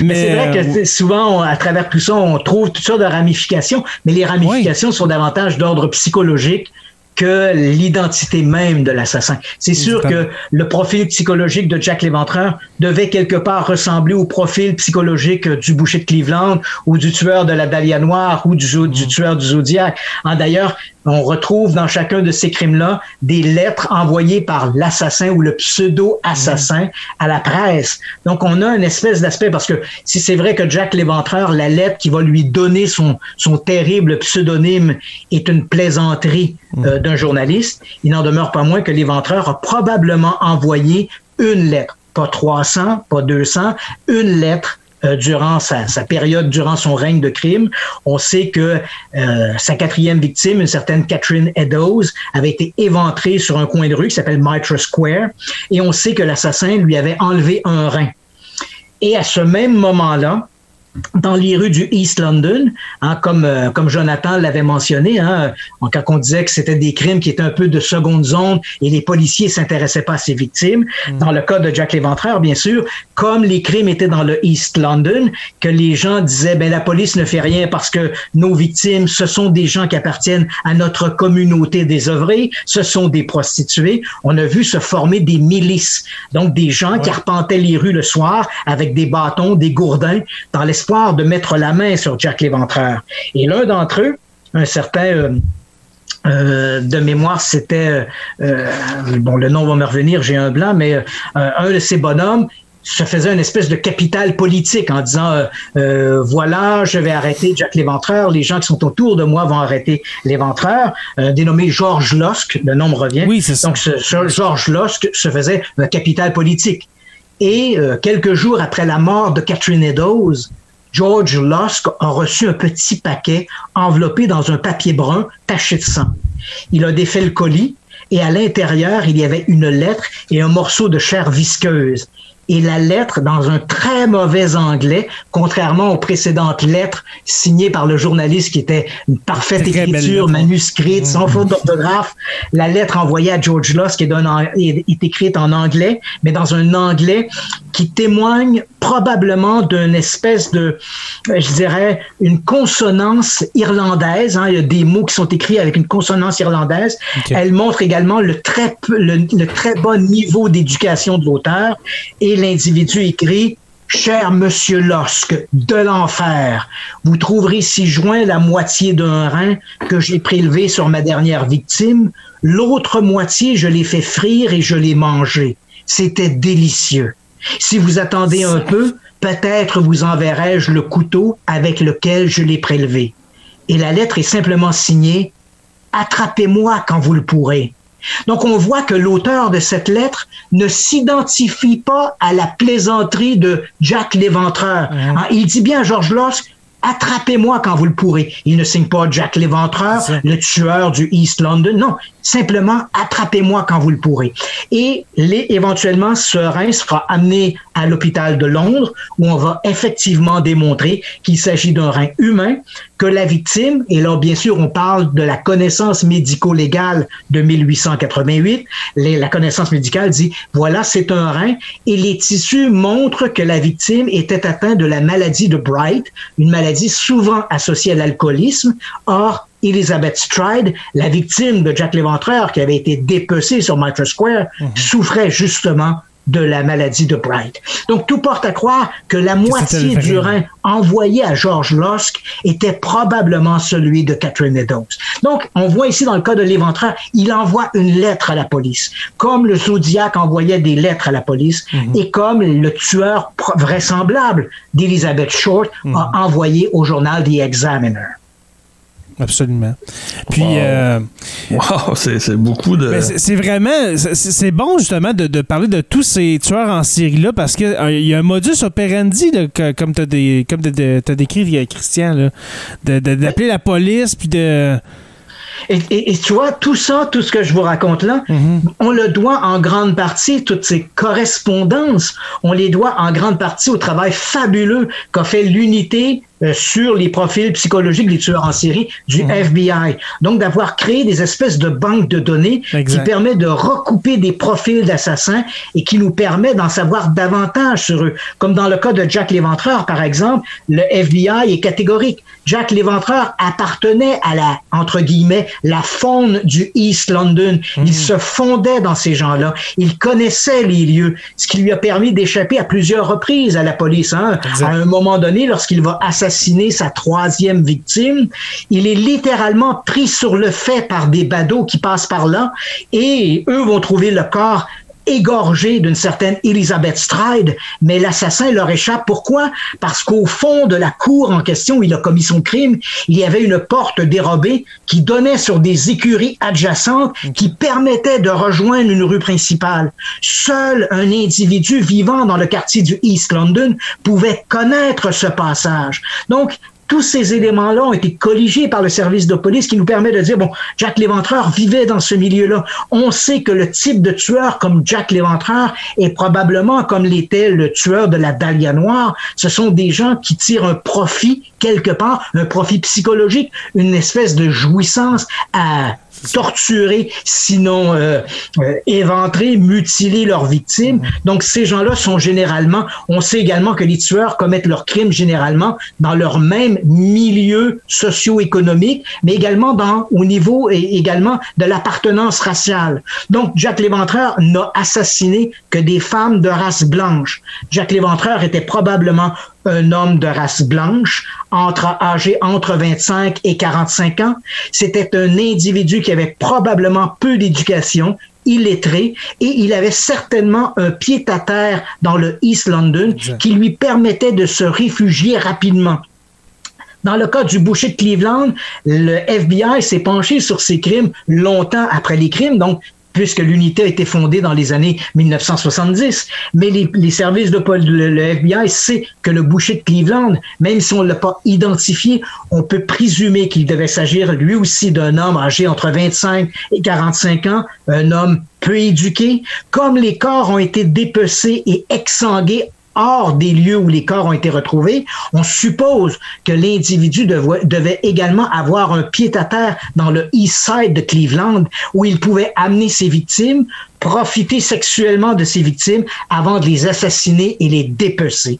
Mais c'est vrai que euh, souvent, on- à travers tout ça, on trouve toutes sortes de ramifications, mais les ramifications sont davantage d'ordre psychologique que l'identité même de l'assassin. C'est sûr que le profil psychologique de Jack l'Éventreur devait quelque part ressembler au profil psychologique du boucher de Cleveland ou du tueur de la Dahlia Noire ou du, du tueur du Zodiac. D'ailleurs, on retrouve dans chacun de ces crimes-là des lettres envoyées par l'assassin ou le pseudo-assassin à la presse. Donc, on a une espèce d'aspect, parce que si c'est vrai que Jack l'Éventreur, la lettre qui va lui donner son, son terrible pseudonyme est une plaisanterie euh, d'un journaliste, il n'en demeure pas moins que l'Éventreur a probablement envoyé une lettre, pas 300, pas 200, une lettre euh, durant sa, sa période, durant son règne de crime. On sait que euh, sa quatrième victime, une certaine Catherine Eddowes, avait été éventrée sur un coin de rue qui s'appelle Mitre Square, et on sait que l'assassin lui avait enlevé un rein. Et à ce même moment-là, dans les rues du East London, hein, comme, euh, comme Jonathan l'avait mentionné, hein, quand on disait que c'était des crimes qui étaient un peu de seconde zone et les policiers s'intéressaient pas à ces victimes. Dans le cas de Jack l'Éventreur, bien sûr, comme les crimes étaient dans le East London, que les gens disaient, ben la police ne fait rien parce que nos victimes, ce sont des gens qui appartiennent à notre communauté désœuvrée, ce sont des prostituées. On a vu se former des milices, donc des gens qui arpentaient les rues le soir avec des bâtons, des gourdins, dans de mettre la main sur Jack l'Éventreur. Et l'un d'entre eux, un certain euh, euh, de mémoire, c'était euh, bon, le nom va me revenir, j'ai un blanc, mais un de ces bonhommes se faisait une espèce de capital politique en disant euh, euh, voilà, je vais arrêter Jack l'Éventreur, les gens qui sont autour de moi vont arrêter l'Éventreur, euh, dénommé George Lusk, le nom me revient. Oui, c'est ça. Donc ce, ce George Lusk se faisait un capital politique. Et quelques jours après la mort de Catherine Eddowes, George Lusk a reçu un petit paquet enveloppé dans un papier brun taché de sang. Il a défait le colis et à l'intérieur, il y avait une lettre et un morceau de chair visqueuse. Et la lettre, dans un très mauvais anglais, contrairement aux précédentes lettres signées par le journaliste qui était une parfaite écriture manuscrite, sans faute d'orthographe. La lettre envoyée à George Lusk est écrite en anglais, mais dans un anglais qui témoigne probablement d'une espèce de, je dirais, une consonance irlandaise. hein. Il y a des mots qui sont écrits avec une consonance irlandaise. Elle montre également le très, le, le très bas niveau d'éducation de l'auteur. Et l'individu écrit Cher Monsieur Lusk, de l'enfer, vous trouverez ci joint la moitié d'un rein que j'ai prélevé sur ma dernière victime. L'autre moitié, je l'ai fait frire et je l'ai mangé. C'était délicieux. Si vous attendez un peu, peut-être vous enverrai-je le couteau avec lequel je l'ai prélevé. Et la lettre est simplement signée Attrapez-moi quand vous le pourrez. Donc on voit que l'auteur de cette lettre ne s'identifie pas à la plaisanterie de Jack l'Éventreur. Hein, il dit bien à George Lusk Attrapez-moi quand vous le pourrez. Il ne signe pas Jack l'Éventreur, le tueur du East London. Non, simplement attrapez-moi quand vous le pourrez. Et les, éventuellement, ce rein sera amené à l'hôpital de Londres où on va effectivement démontrer qu'il s'agit d'un rein humain, que la victime, et là bien sûr on parle de la connaissance médico-légale de 1888, les- la connaissance médicale dit voilà c'est un rein et les tissus montrent que la victime était atteinte de la maladie de Bright, une maladie souvent associée à l'alcoolisme. Or, Elizabeth Stride, la victime de Jack l'Éventreur qui avait été dépecée sur Mitre Square, souffrait justement de la maladie de Bright. Donc tout porte à croire que la moitié du rein envoyé à George Lusk était probablement celui de Catherine Eddowes. Donc, on voit ici dans le cas de l'éventreur, il envoie une lettre à la police, comme le Zodiac envoyait des lettres à la police, et comme le tueur vraisemblable d'Elizabeth Short a envoyé au journal The Examiner. Absolument. Puis, Wow. euh, Wow, c'est c'est beaucoup de. Ben, c'est vraiment. C'est bon, justement, de, de parler de tous ces tueurs en série-là parce qu'il y a un modus operandi, là, que- comme tu as, comme t'as- t'as décrit, euh, Christian, là, de- de- d'appeler la police puis de. Et, tu vois, tout ça, tout ce que je vous raconte là, mm-hmm. on le doit en grande partie, toutes ces correspondances, on les doit en grande partie au travail fabuleux qu'a fait l'unité euh, sur les profils psychologiques des tueurs en série du mhm. FBI. Donc, d'avoir créé des espèces de banques de données qui permet de recouper des profils d'assassins et qui nous permet d'en savoir davantage sur eux. Comme dans le cas de Jack l'Éventreur, par exemple, le FBI est catégorique. Jack l'Éventreur appartenait à la, entre guillemets, la faune du East London. Il mhm. se fondait dans ces gens-là. Il connaissait les lieux, ce qui lui a permis d'échapper à plusieurs reprises à la police. Hein. À un moment donné, lorsqu'il va assassiner sa troisième victime. Il est littéralement pris sur le fait par des badauds qui passent par là et eux vont trouver le corps égorgé d'une certaine Elizabeth Stride, mais l'assassin leur échappe. Pourquoi? Parce qu'au fond de la cour en question où il a commis son crime, il y avait une porte dérobée qui donnait sur des écuries adjacentes qui permettaient de rejoindre une rue principale. Seul un individu vivant dans le quartier du East London pouvait connaître ce passage. Donc, tous ces éléments-là ont été colligés par le service de police qui nous permet de dire, bon, Jack Léventreur vivait dans ce milieu-là. On sait que le type de tueur comme Jack Léventreur est probablement comme l'était le tueur de la Dahlia Noire. Ce sont des gens qui tirent un profit quelque part, un profit psychologique, une espèce de jouissance à torturer, sinon euh, euh, éventrer, mutiler leurs victimes. Mm-hmm. Donc ces gens-là sont généralement, on sait également que les tueurs commettent leurs crimes généralement dans leur même milieu socio-économique, mais également dans au niveau et également de l'appartenance raciale. Donc Jacques Léventreur n'a assassiné que des femmes de race blanche. Jacques Léventreur était probablement un homme de race blanche, entre, âgé entre 25 et 45 ans. C'était un individu qui avait probablement peu d'éducation, illettré, et il avait certainement un pied-à-terre dans le East London qui lui permettait de se réfugier rapidement. Dans le cas du boucher de Cleveland, le FBI s'est penché sur ces crimes longtemps après les crimes, donc puisque l'unité a été fondée dans les années 1970. Mais les, services de le, le, FBI sait que le boucher de Cleveland, même si on ne l'a pas identifié, on peut présumer qu'il devait s'agir lui aussi d'un homme âgé entre 25 et 45 ans, un homme peu éduqué. Comme les corps ont été dépecés et exsangués hors des lieux où les corps ont été retrouvés, on suppose que l'individu devait également avoir un pied-à-terre dans le East Side de Cleveland où il pouvait amener ses victimes, profiter sexuellement de ses victimes avant de les assassiner et les dépecer.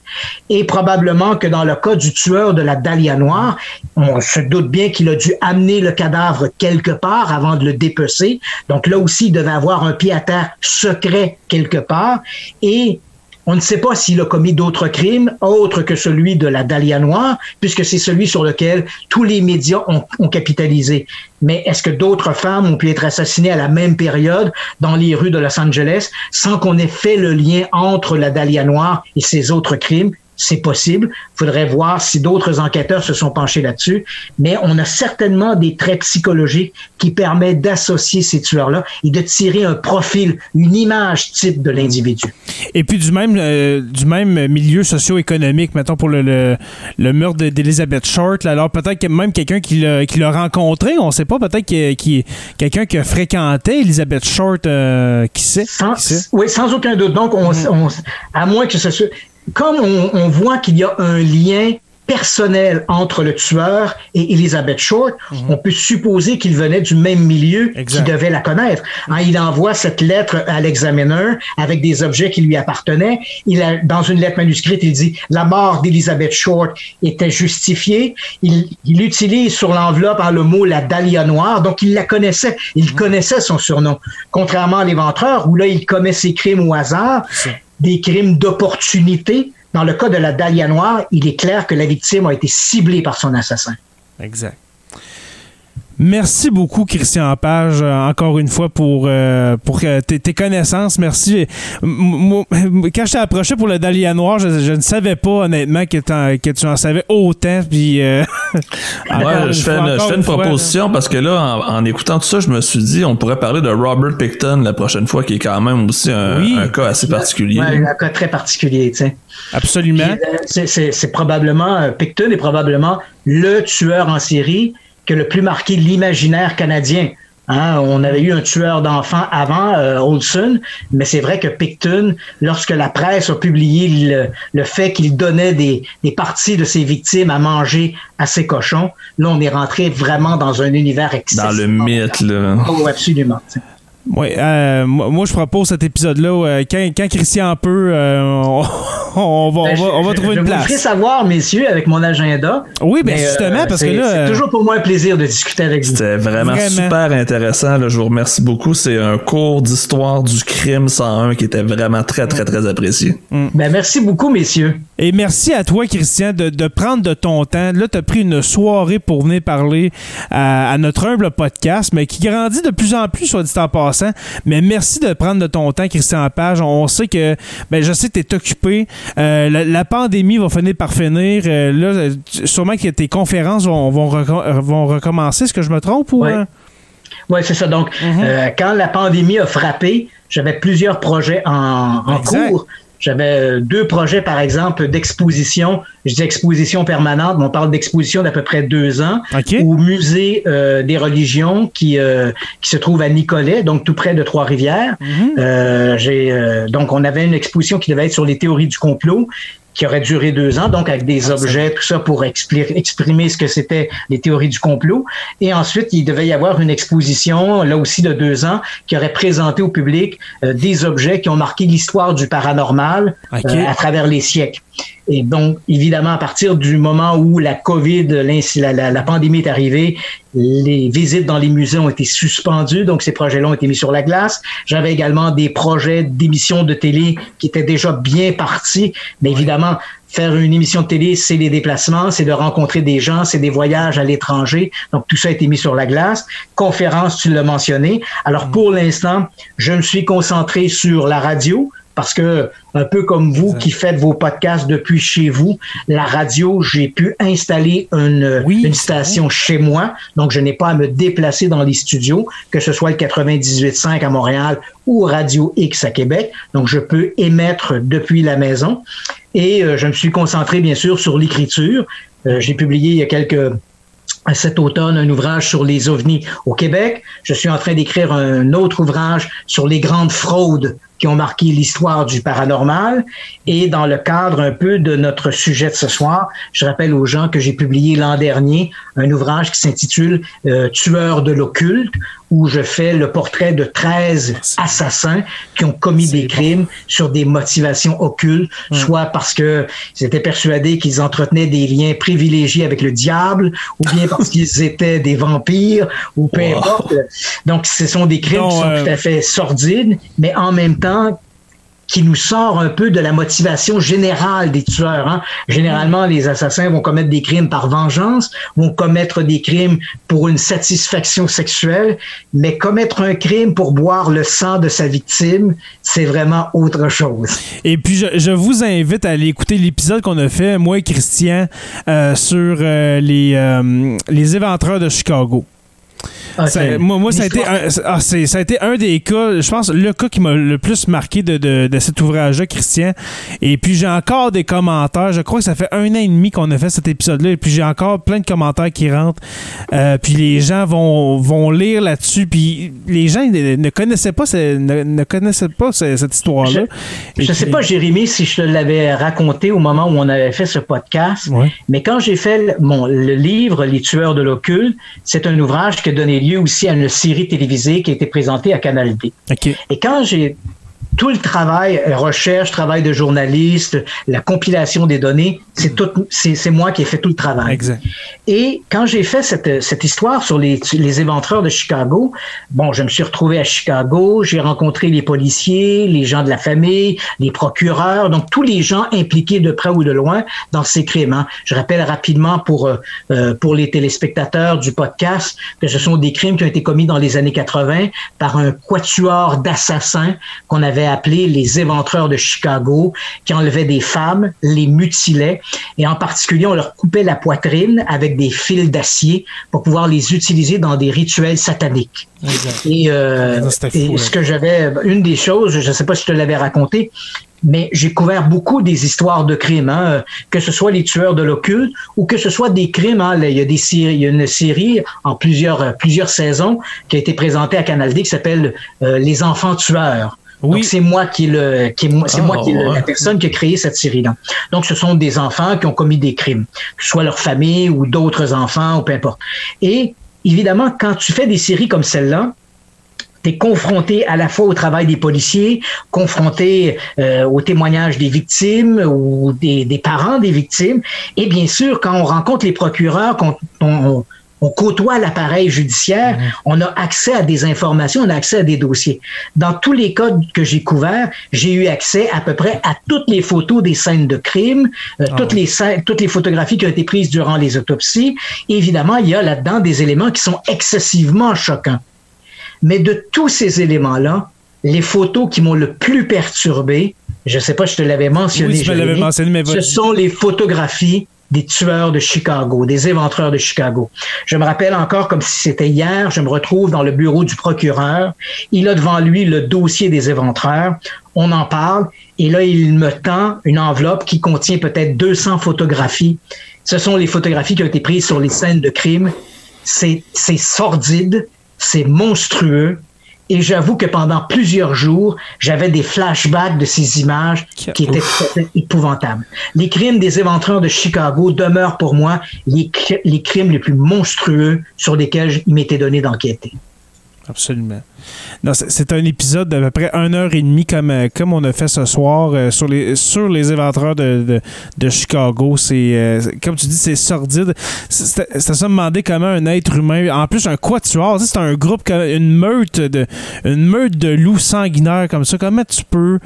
Et probablement que dans le cas du tueur de la Dahlia Noire, on se doute bien qu'il a dû amener le cadavre quelque part avant de le dépecer. Donc là aussi, il devait avoir un pied à terre secret quelque part. Et on ne sait pas s'il a commis d'autres crimes autres que celui de la Dahlia Noire, puisque c'est celui sur lequel tous les médias ont, capitalisé. Mais est-ce que d'autres femmes ont pu être assassinées à la même période dans les rues de Los Angeles sans qu'on ait fait le lien entre la Dahlia Noire et ces autres crimes? C'est possible. Il faudrait voir si d'autres enquêteurs se sont penchés là-dessus. Mais on a certainement des traits psychologiques qui permettent d'associer ces tueurs-là et de tirer un profil, une image type de l'individu. Et puis du même, euh, du même milieu socio-économique, mettons pour le, le, meurtre d'Elizabeth Short. alors peut-être que même quelqu'un qui l'a rencontré, on ne sait pas, peut-être qui, quelqu'un qui a fréquenté Elizabeth Short, euh, qui, sait, Oui, sans aucun doute. Donc, on, on, à moins que ce soit comme on, voit qu'il y a un lien personnel entre le tueur et Elizabeth Short, mhm. on peut supposer qu'il venait du même milieu, qu'il devait la connaître. Hein, il envoie cette lettre à l'examineur avec des objets qui lui appartenaient. Il a, dans une lettre manuscrite, il dit la mort d'Elizabeth Short était justifiée. Il, utilise sur l'enveloppe le mot la Dahlia noire, donc il la connaissait. Il mhm. connaissait son surnom. Contrairement à l'éventreur, où là, il commet ses crimes au hasard des crimes d'opportunité. Dans le cas de la Dahlia Noire, il est clair que la victime a été ciblée par son assassin. Exact. Merci beaucoup, Christian Page, euh, encore une fois, pour, euh, pour euh, tes, connaissances. Merci. quand je t'ai approché pour le Dahlia Noir, je, ne savais pas, honnêtement, que, que tu en savais autant. Puis, je fais une, proposition parce que là, en, écoutant tout ça, je me suis dit, on pourrait parler de Robert Picton la prochaine fois, qui est quand même aussi un, cas assez particulier. Oui, un cas très particulier, tu sais. Absolument. C'est probablement, Picton est probablement le tueur en série qui a le plus marqué l'imaginaire canadien. Hein, on avait eu un tueur d'enfants avant, euh, Olson, mais c'est vrai que Picton, lorsque la presse a publié le, fait qu'il donnait des, des, parties de ses victimes à manger à ses cochons, là, on est rentré vraiment dans un univers excessif. Dans le mythe, là. Oh, absolument. Oui, euh, moi je propose cet épisode-là euh, quand, quand, Christian peut, euh, on, va, ben, on, va, trouver une place. Je vous savoir, messieurs, avec mon agenda. Oui, ben justement, parce que là. C'est toujours pour moi un plaisir de discuter avec vous. C'était vraiment, super intéressant. Là, je vous remercie beaucoup. C'est un cours d'histoire du crime 101 qui était vraiment très, très, très apprécié. Mm. Ben, merci beaucoup, messieurs. Et merci à toi, Christian, de, de prendre de ton temps. Là, tu as pris une soirée pour venir parler à, à, notre humble podcast, mais qui grandit de plus en plus, soit dit en passant mais merci de prendre de ton temps, Christian Page. On sait que, ben, je sais que tu es occupé. Euh, la, pandémie va finir par finir. Euh, là, sûrement que tes conférences vont, vont, recommencer. Est-ce que je me trompe ou. Oui, ouais, c'est ça. Donc, mhm. euh, quand la pandémie a frappé, j'avais plusieurs projets en, en cours. J'avais euh, deux projets, par exemple, d'exposition. Je dis exposition permanente, mais on parle d'exposition d'à peu près deux ans au musée euh, des religions qui euh, qui se trouve à Nicolet, donc tout près de Trois-Rivières. Mhm. donc on avait une exposition qui devait être sur les théories du complot qui aurait duré deux ans, donc avec des objets, tout ça pour exprimer ce que c'était les théories du complot. Et ensuite, il devait y avoir une exposition, là aussi de deux ans, qui aurait présenté au public euh, des objets qui ont marqué l'histoire du paranormal euh, à travers les siècles. Et donc, évidemment, à partir du moment où la COVID, la, la, la, pandémie est arrivée, les visites dans les musées ont été suspendues, donc ces projets-là ont été mis sur la glace. J'avais également des projets d'émissions de télé qui étaient déjà bien partis, mais évidemment, faire une émission de télé, c'est les déplacements, c'est de rencontrer des gens, c'est des voyages à l'étranger. Donc, tout ça a été mis sur la glace. Conférence, tu l'as mentionné. Alors, pour l'instant, je me suis concentré sur la radio parce que un peu comme vous qui faites vos podcasts depuis chez vous, la radio, j'ai pu installer une, une station chez moi, donc je n'ai pas à me déplacer dans les studios, que ce soit le 98.5 à Montréal ou Radio X à Québec. Donc je peux émettre depuis la maison et euh, je me suis concentré bien sûr sur l'écriture. Euh, j'ai publié il y a quelques cet automne un ouvrage sur les ovnis au Québec. Je suis en train d'écrire un autre ouvrage sur les grandes fraudes qui ont marqué l'histoire du paranormal. Et dans le cadre un peu de notre sujet de ce soir, je rappelle aux gens que j'ai publié l'an dernier un ouvrage qui s'intitule euh, Tueurs de l'occulte, où je fais le portrait de 13 assassins qui ont commis des crimes sur des motivations occultes, soit parce que ils étaient persuadés qu'ils entretenaient des liens privilégiés avec le diable, ou bien parce qu'ils étaient des vampires, ou peu importe. Donc, ce sont des crimes qui sont euh, tout à fait sordides, mais en même temps, qui nous sort un peu de la motivation générale des tueurs. Hein. Généralement, les assassins vont commettre des crimes par vengeance, vont commettre des crimes pour une satisfaction sexuelle, mais commettre un crime pour boire le sang de sa victime, c'est vraiment autre chose. Et puis, je, vous invite à aller écouter l'épisode qu'on a fait, moi et Christian, euh, sur euh, les, euh, les éventreurs de Chicago. Moi, moi ça, a été un, ah, ça a été un des cas, je pense, le cas qui m'a le plus marqué de, de, de cet ouvrage-là, Christian. Et puis, j'ai encore des commentaires. Je crois que ça fait un an et demi qu'on a fait cet épisode-là. Et puis, j'ai encore plein de commentaires qui rentrent. Euh, puis, les gens vont, vont lire là-dessus. Puis, les gens ne, connaissaient pas, ne, ne connaissaient pas cette histoire-là. Je ne sais pas, Jérémy, si je te l'avais raconté au moment où on avait fait ce podcast. Mais quand j'ai fait mon, le livre Les tueurs de l'occulte, c'est un ouvrage qui a donné lieu aussi à une série télévisée qui a été présentée à Canal D. Et quand j'ai tout le travail, euh, recherche, travail de journaliste, la compilation des données, c'est tout, c'est, moi qui ai fait tout le travail. Exact. Et quand j'ai fait cette, cette histoire sur les, les éventreurs de Chicago, bon, je me suis retrouvé à Chicago, j'ai rencontré les policiers, les gens de la famille, les procureurs, donc tous les gens impliqués de près ou de loin dans ces crimes. Hein. Je rappelle rapidement pour, euh, euh, pour les téléspectateurs du podcast que ce sont des crimes qui ont été commis dans les années 80 par un quatuor d'assassins qu'on avait appelé les éventreurs de Chicago, qui enlevaient des femmes, les mutilaient, et en particulier, on leur coupait la poitrine avec des fils d'acier pour pouvoir les utiliser dans des rituels sataniques. Et, euh, ce que j'avais, une des choses, je ne sais pas si je te l'avais raconté, mais j'ai couvert beaucoup des histoires de crimes, hein, que ce soit les tueurs de l'occulte ou que ce soit des crimes. Hein, il y a des séries, il y a une série en plusieurs plusieurs saisons qui a été présentée à Canal D qui s'appelle euh, Les enfants tueurs. Oui. Donc c'est moi qui le qui c'est moi qui la personne qui a créé cette série-là. Donc ce sont des enfants qui ont commis des crimes, que ce soit leur famille ou d'autres enfants ou peu importe. Et évidemment quand tu fais des séries comme celle-là, tu es confronté à la fois au travail des policiers, confronté euh, aux témoignages des victimes ou des, des, parents des victimes. Et bien sûr, quand on rencontre les procureurs, quand on, on côtoie l'appareil judiciaire, mmh. on a accès à des informations, on a accès à des dossiers. Dans tous les cas que j'ai couverts, j'ai eu accès à peu près à toutes les photos des scènes de crime, euh, ah toutes, les toutes les photographies qui ont été prises durant les autopsies. évidemment, il y a là-dedans des éléments qui sont excessivement choquants. Mais de tous ces éléments-là, les photos qui m'ont le plus perturbé, je ne sais pas, je te l'avais mentionné, ce sont les photographies des tueurs de Chicago, des éventreurs de Chicago. Je me rappelle encore comme si c'était hier, je me retrouve dans le bureau du procureur. Il a devant lui le dossier des éventreurs. On en parle et là, il me tend une enveloppe qui contient peut-être 200 photographies. Ce sont les photographies qui ont été prises sur les scènes de crime. C'est sordide, c'est monstrueux. Et j'avoue que pendant plusieurs jours, j'avais des flashbacks de ces images qui étaient épouvantables. Les crimes des éventreurs de Chicago demeurent pour moi les, les crimes les plus monstrueux sur lesquels il m'était donné d'enquêter. Absolument. C'est un épisode d'à peu près une heure et demie comme, euh, comme on a fait ce soir euh, sur les sur les de, de, Chicago. C'est euh, comme tu dis, c'est sordide. C'est ça demander comment un être humain, en plus un quatuor, c'est un groupe, une meute de une meute de loups sanguinaires comme ça. Comment tu peux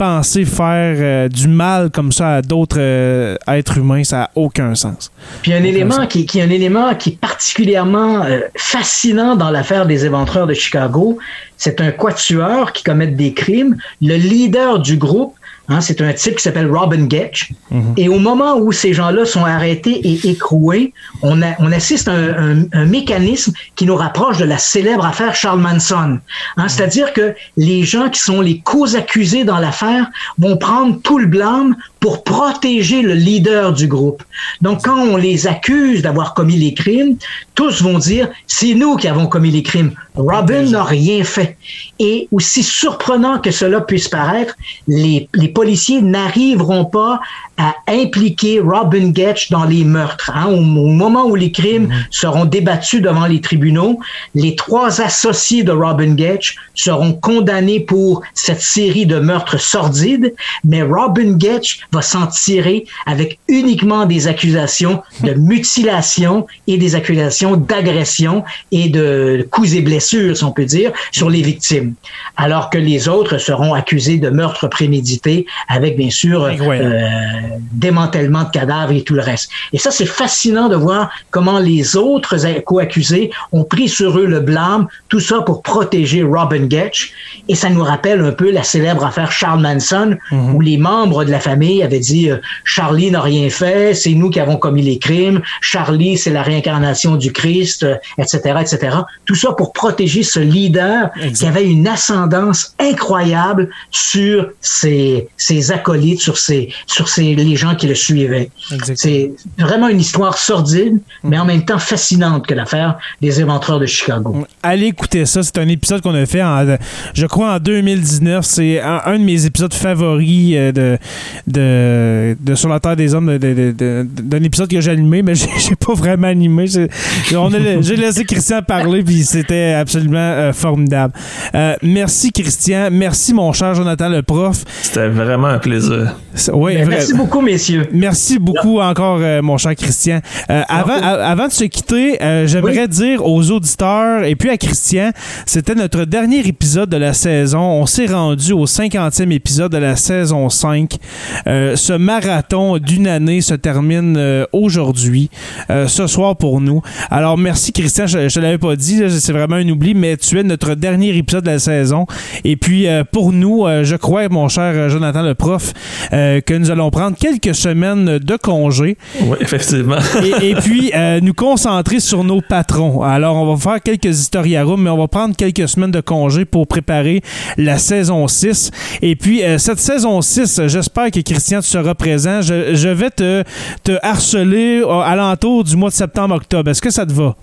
penser faire euh, du mal comme ça à d'autres euh, êtres humains, ça n'a aucun sens. Puis un élément qui, qui, un élément qui est particulièrement euh, fascinant dans l'affaire des éventreurs de Chicago, c'est un quatuor qui commet des crimes. Le leader du groupe Hein, c'est un type qui s'appelle Robin Getch. Et au moment où ces gens-là sont arrêtés et écroués, on, assiste à un, mécanisme qui nous rapproche de la célèbre affaire Charles Manson. Hein. C'est-à-dire que les gens qui sont les causes accusés dans l'affaire vont prendre tout le blâme pour protéger le leader du groupe. Donc, quand on les accuse d'avoir commis les crimes, tous vont dire, c'est nous qui avons commis les crimes. Robin n'a rien fait. Et aussi surprenant que cela puisse paraître, les, policiers n'arriveront pas à impliquer Robin Getch dans les meurtres. Hein. Au, moment où les crimes mhm. seront débattus devant les tribunaux, les trois associés de Robin Getch seront condamnés pour cette série de meurtres sordides, mais Robin Getch va s'en tirer avec uniquement des accusations de mutilation et des accusations d'agression et de coups et blessures, si on peut dire, sur les victimes. Alors que les autres seront accusés de meurtre prémédité avec, bien sûr, euh, démantèlement de cadavres et tout le reste. Et ça, c'est fascinant de voir comment les autres co-accusés ont pris sur eux le blâme, tout ça pour protéger Robin Getch. Et ça nous rappelle un peu la célèbre affaire Charles Manson, mhm. où les membres de la famille avaient dit euh, Charlie n'a rien fait, c'est nous qui avons commis les crimes, Charlie, c'est la réincarnation du Christ, etc., euh, etc. Tout ça pour protéger ce leader qui avait une ascendance incroyable sur ses, ses acolytes, sur ses, sur ses les gens qui le suivaient. C'est vraiment une histoire sordide, mais en même temps fascinante que l'affaire des éventreurs de Chicago. Allez écouter ça. C'est un épisode qu'on a fait, en, je crois, en 2019. C'est un, de mes épisodes favoris euh, de, de, de Sur la Terre des Hommes, d'un épisode que j'ai animé, mais j'ai pas vraiment animé. J'ai laissé Christian parler, puis c'était absolument euh, formidable. Euh, merci, Christian. Merci, mon cher Jonathan, le prof. C'était vraiment un plaisir. Oui, ben, merci beaucoup, messieurs. Merci beaucoup encore, euh, mon cher Christian. Euh, avant, avant de se quitter, euh, j'aimerais dire aux auditeurs et puis à Christian, c'était notre dernier épisode de la saison. On s'est rendu au 50e épisode de la saison 5. ce marathon d'une année se termine aujourd'hui, ce soir pour nous. Alors, merci Christian, je ne l'avais pas dit, c'est vraiment un oubli, mais tu es notre dernier épisode de la saison. Et puis, pour nous, je crois, mon cher Jonathan le prof, que nous allons prendre prendre quelques semaines de congé. Oui, effectivement. et, puis, nous concentrer sur nos patrons. Alors, on va faire quelques historiarums, mais on va prendre quelques semaines de congé pour préparer la saison 6. Et puis, cette saison 6, j'espère que Christian, tu seras présent. Je, vais te, te harceler à l'entour du mois de septembre-octobre. Est-ce que ça te va?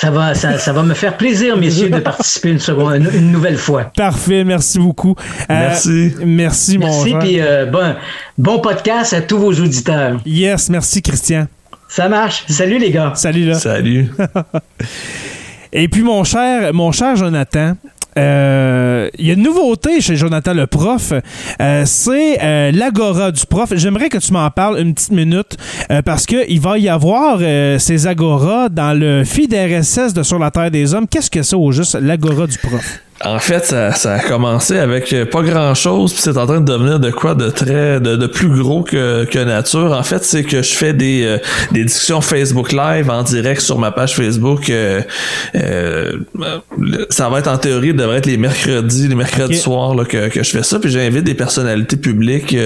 Ça va, ça, va me faire plaisir, messieurs, de participer une, seconde, une, nouvelle fois. Parfait, merci beaucoup. Euh, merci. Merci, mon Merci, puis euh, bon, bon podcast à tous vos auditeurs. Yes, merci, Christian. Ça marche. Salut, les gars. Salut, là. Salut. Et puis, mon cher, mon cher Jonathan, euh, il y a une nouveauté chez Jonathan le prof, euh, c'est euh, l'agora du prof. J'aimerais que tu m'en parles une petite minute parce qu'il va y avoir ces agoras dans le feed de Sur la Terre des Hommes. Qu'est-ce que c'est au juste l'agora du prof? En fait, ça, a commencé avec pas grand chose, puis c'est en train de devenir de quoi de très de, plus gros que, que nature. En fait, c'est que je fais des, euh, des discussions Facebook Live en direct sur ma page Facebook. Euh, euh, ça va être en théorie, devrait être les mercredis, les mercredis soirs là, que, que je fais ça. Puis j'invite des personnalités publiques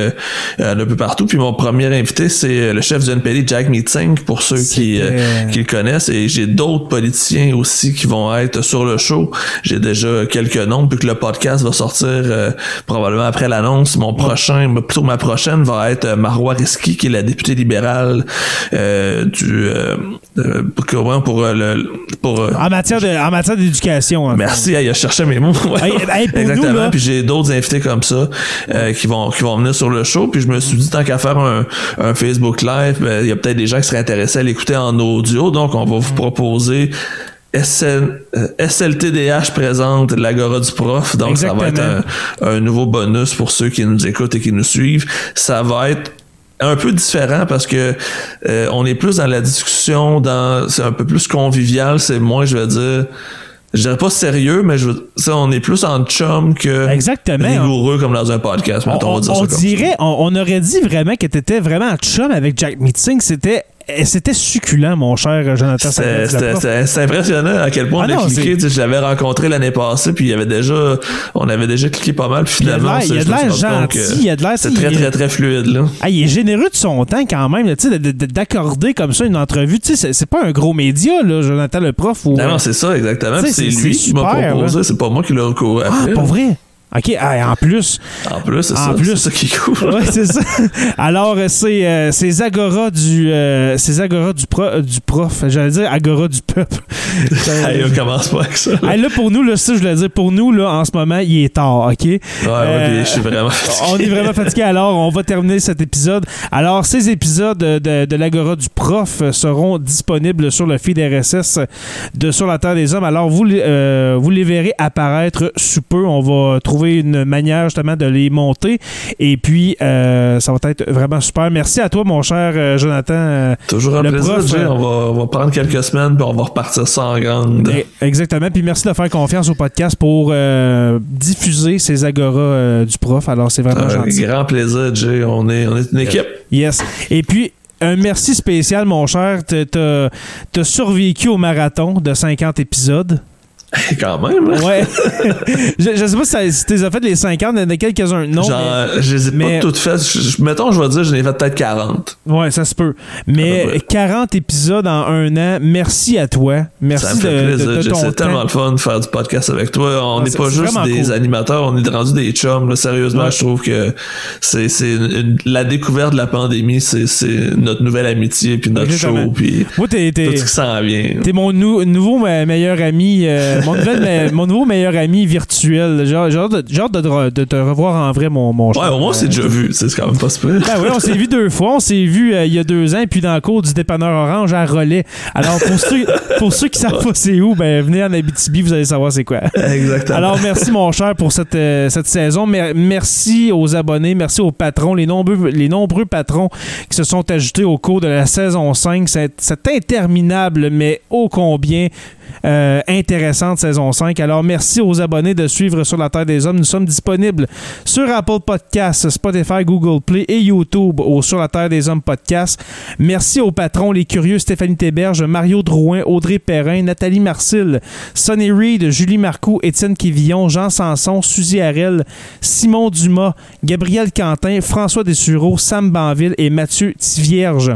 un peu partout. Puis mon premier invité, c'est le chef du NPD, Jack Meeting, pour ceux qui, qui le connaissent. Et j'ai d'autres politiciens aussi qui vont être sur le show. J'ai déjà quelques quelques noms, puis que le podcast va sortir euh, probablement après l'annonce. Mon prochain, plutôt ma prochaine va être euh, Marois Risky, qui est la députée libérale euh, du pour, pour le pour en matière de en matière d'éducation. Hein. Merci, il a cherché mes mots. Exactement. puis j'ai d'autres invités comme ça qui vont qui vont venir sur le show. Puis je me suis dit tant qu'à faire un, un Facebook live, ben, il y a peut-être des gens qui seraient intéressés à l'écouter en audio. Donc on va vous proposer SL, SLTDH euh, présente l'Agora du prof, donc ça va être un, nouveau bonus pour ceux qui nous écoutent et qui nous suivent. Ça va être un peu différent parce que euh, on est plus dans la discussion, dans c'est un peu plus convivial, c'est moins, je vais dire, je dirais pas sérieux, mais je on est plus en chum que Exactement. rigoureux comme dans un podcast. On, on, on dirait, on, aurait dit vraiment que tu étais vraiment en chum avec Jack Meeting. C'était c'était succulent, mon cher Jonathan. C'est impressionnant à quel point ah on a cliqué. Je l'avais rencontré l'année passée, puis il y avait déjà, on avait déjà cliqué pas mal. Puis finalement, il y a de l'air gentil, il y a de l'air. C'est très, très, très fluide. Là. Ah, il est généreux de son temps quand même, d'accorder comme ça une entrevue. C'est pas un gros média, là, Jonathan le prof. Ou, non, non, c'est ça, exactement. C'est lui qui m'a proposé, c'est pas moi qui l'ai recouru Ah, pas vrai? OK, ah, en plus. En plus, c'est ça, plus. ça qui est cool. oui, c'est ça. Alors, c'est euh, ces agora du euh, ces agora du, pro, du prof, j'allais dire agora du peuple. hey, on commence pas avec ça. Là, pour nous, là, ça, je voulais dire, pour nous, là, en ce moment, il est tard, OK? Ouais, ouais, je suis vraiment fatigué. On est vraiment fatigué. Alors, on va terminer cet épisode. Alors, ces épisodes de, de l'agora du prof seront disponibles sur le feed RSS de Sur la Terre des Hommes. Alors, vous, euh, vous les verrez apparaître sous peu. On va trouver une manière justement de les monter. Et puis, euh, ça va être vraiment super. Merci à toi, mon cher euh, Jonathan. Euh, Toujours un plaisir, on, va, prendre quelques semaines, puis on va repartir sans grande. Eh, exactement. Puis merci de faire confiance au podcast pour diffuser ces agoras du prof. Alors, c'est vraiment un gentil. grand plaisir, Jay. On est, on est une équipe. Yes. Et puis, un merci spécial, mon cher. Tu as survécu au marathon de 50 épisodes. Quand même. Hein? Ouais. je, je, sais pas si tu as fait les 50, il y en a quelques-uns. Non. Genre, mais, je les ai pas toutes faites. mettons, je vais dire, j'en ai fait peut-être 40. Ouais, ça se peut. Mais 40 épisodes en un an, merci à toi. Merci ça me fait de, plaisir. C'est tellement le fun de faire du podcast avec toi. On n'est pas juste des animateurs, on est rendu des chums. Sérieusement, je trouve que c'est la découverte de la pandémie, c'est notre nouvelle amitié, puis notre show, puis tout ce qui s'en vient. T'es mon nouveau meilleur ami. Euh, mon, nouveau meilleur ami virtuel. Genre, genre, de, de, te revoir en vrai, mon, mon Ouais, au moins, c'est déjà vu. C'est quand même pas super. Ben oui, on s'est vu deux fois. On s'est vu euh, il y a deux ans, puis dans le cours du dépanneur orange à Relais. Alors, pour ceux, pour ceux qui savent pas c'est où, ben venez en Abitibi, vous allez savoir c'est quoi. Exactement. Alors, merci, mon cher, pour cette, euh, cette saison. Merci aux abonnés, merci aux patrons, les nombreux, les nombreux patrons qui se sont ajoutés au cours de la saison 5. C'est interminable, mais ô combien euh, intéressante saison 5. Alors, merci aux abonnés de suivre sur la Terre des Hommes. Nous sommes disponibles sur Apple Podcasts, Spotify, Google Play et YouTube au Sur la Terre des Hommes podcast. Merci aux patrons, les curieux Stéphanie Théberge, Mario Drouin, Audrey Perrin, Nathalie Marcil, Sonny Reed, Julie Marcoux, Étienne Quévillon, Jean Sanson, Suzy Harel, Simon Dumas, Gabriel Quentin, François Dessureau, Sam Banville et Mathieu Tivierge.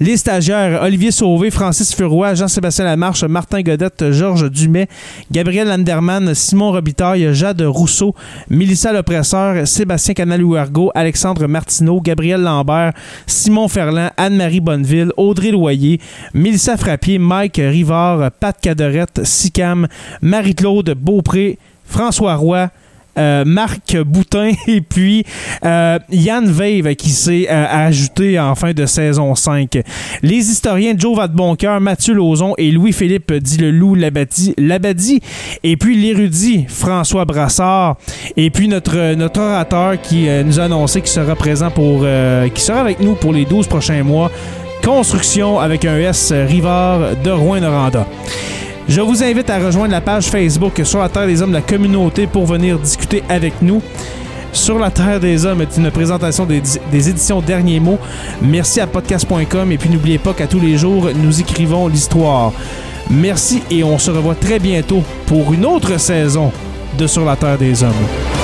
Les stagiaires Olivier Sauvé, Francis Furoy, Jean-Sébastien Lamarche, Martin Godette, Georges Dumais, Gabriel Anderman, Simon Robitaille, Jade Rousseau, Mélissa Lepresseur, Sébastien Canalouargo, Alexandre Martineau, Gabriel Lambert, Simon Ferland, Anne-Marie Bonneville, Audrey Loyer, Mélissa Frappier, Mike Rivard, Pat Cadorette, Sicam, Marie-Claude Beaupré, François Roy, euh, Marc Boutin et puis euh, Yann Vave qui s'est euh, ajouté en fin de saison 5. Les historiens Joe Vadeboncoeur, Mathieu Lauzon et Louis-Philippe dit le loup Labadie et puis l'érudit François Brassard et puis notre, notre orateur qui nous a annoncé qu'il sera présent pour qui sera avec nous pour les 12 prochains mois. Construction avec un S Rivard de Rouen-Noranda. Je vous invite à rejoindre la page Facebook Sur la Terre des Hommes la communauté pour venir discuter avec nous. Sur la Terre des Hommes est une présentation des, des éditions Derniers Mots. Merci à podcast.com et puis n'oubliez pas qu'à tous les jours, nous écrivons l'histoire. Merci et on se revoit très bientôt pour une autre saison de Sur la Terre des Hommes.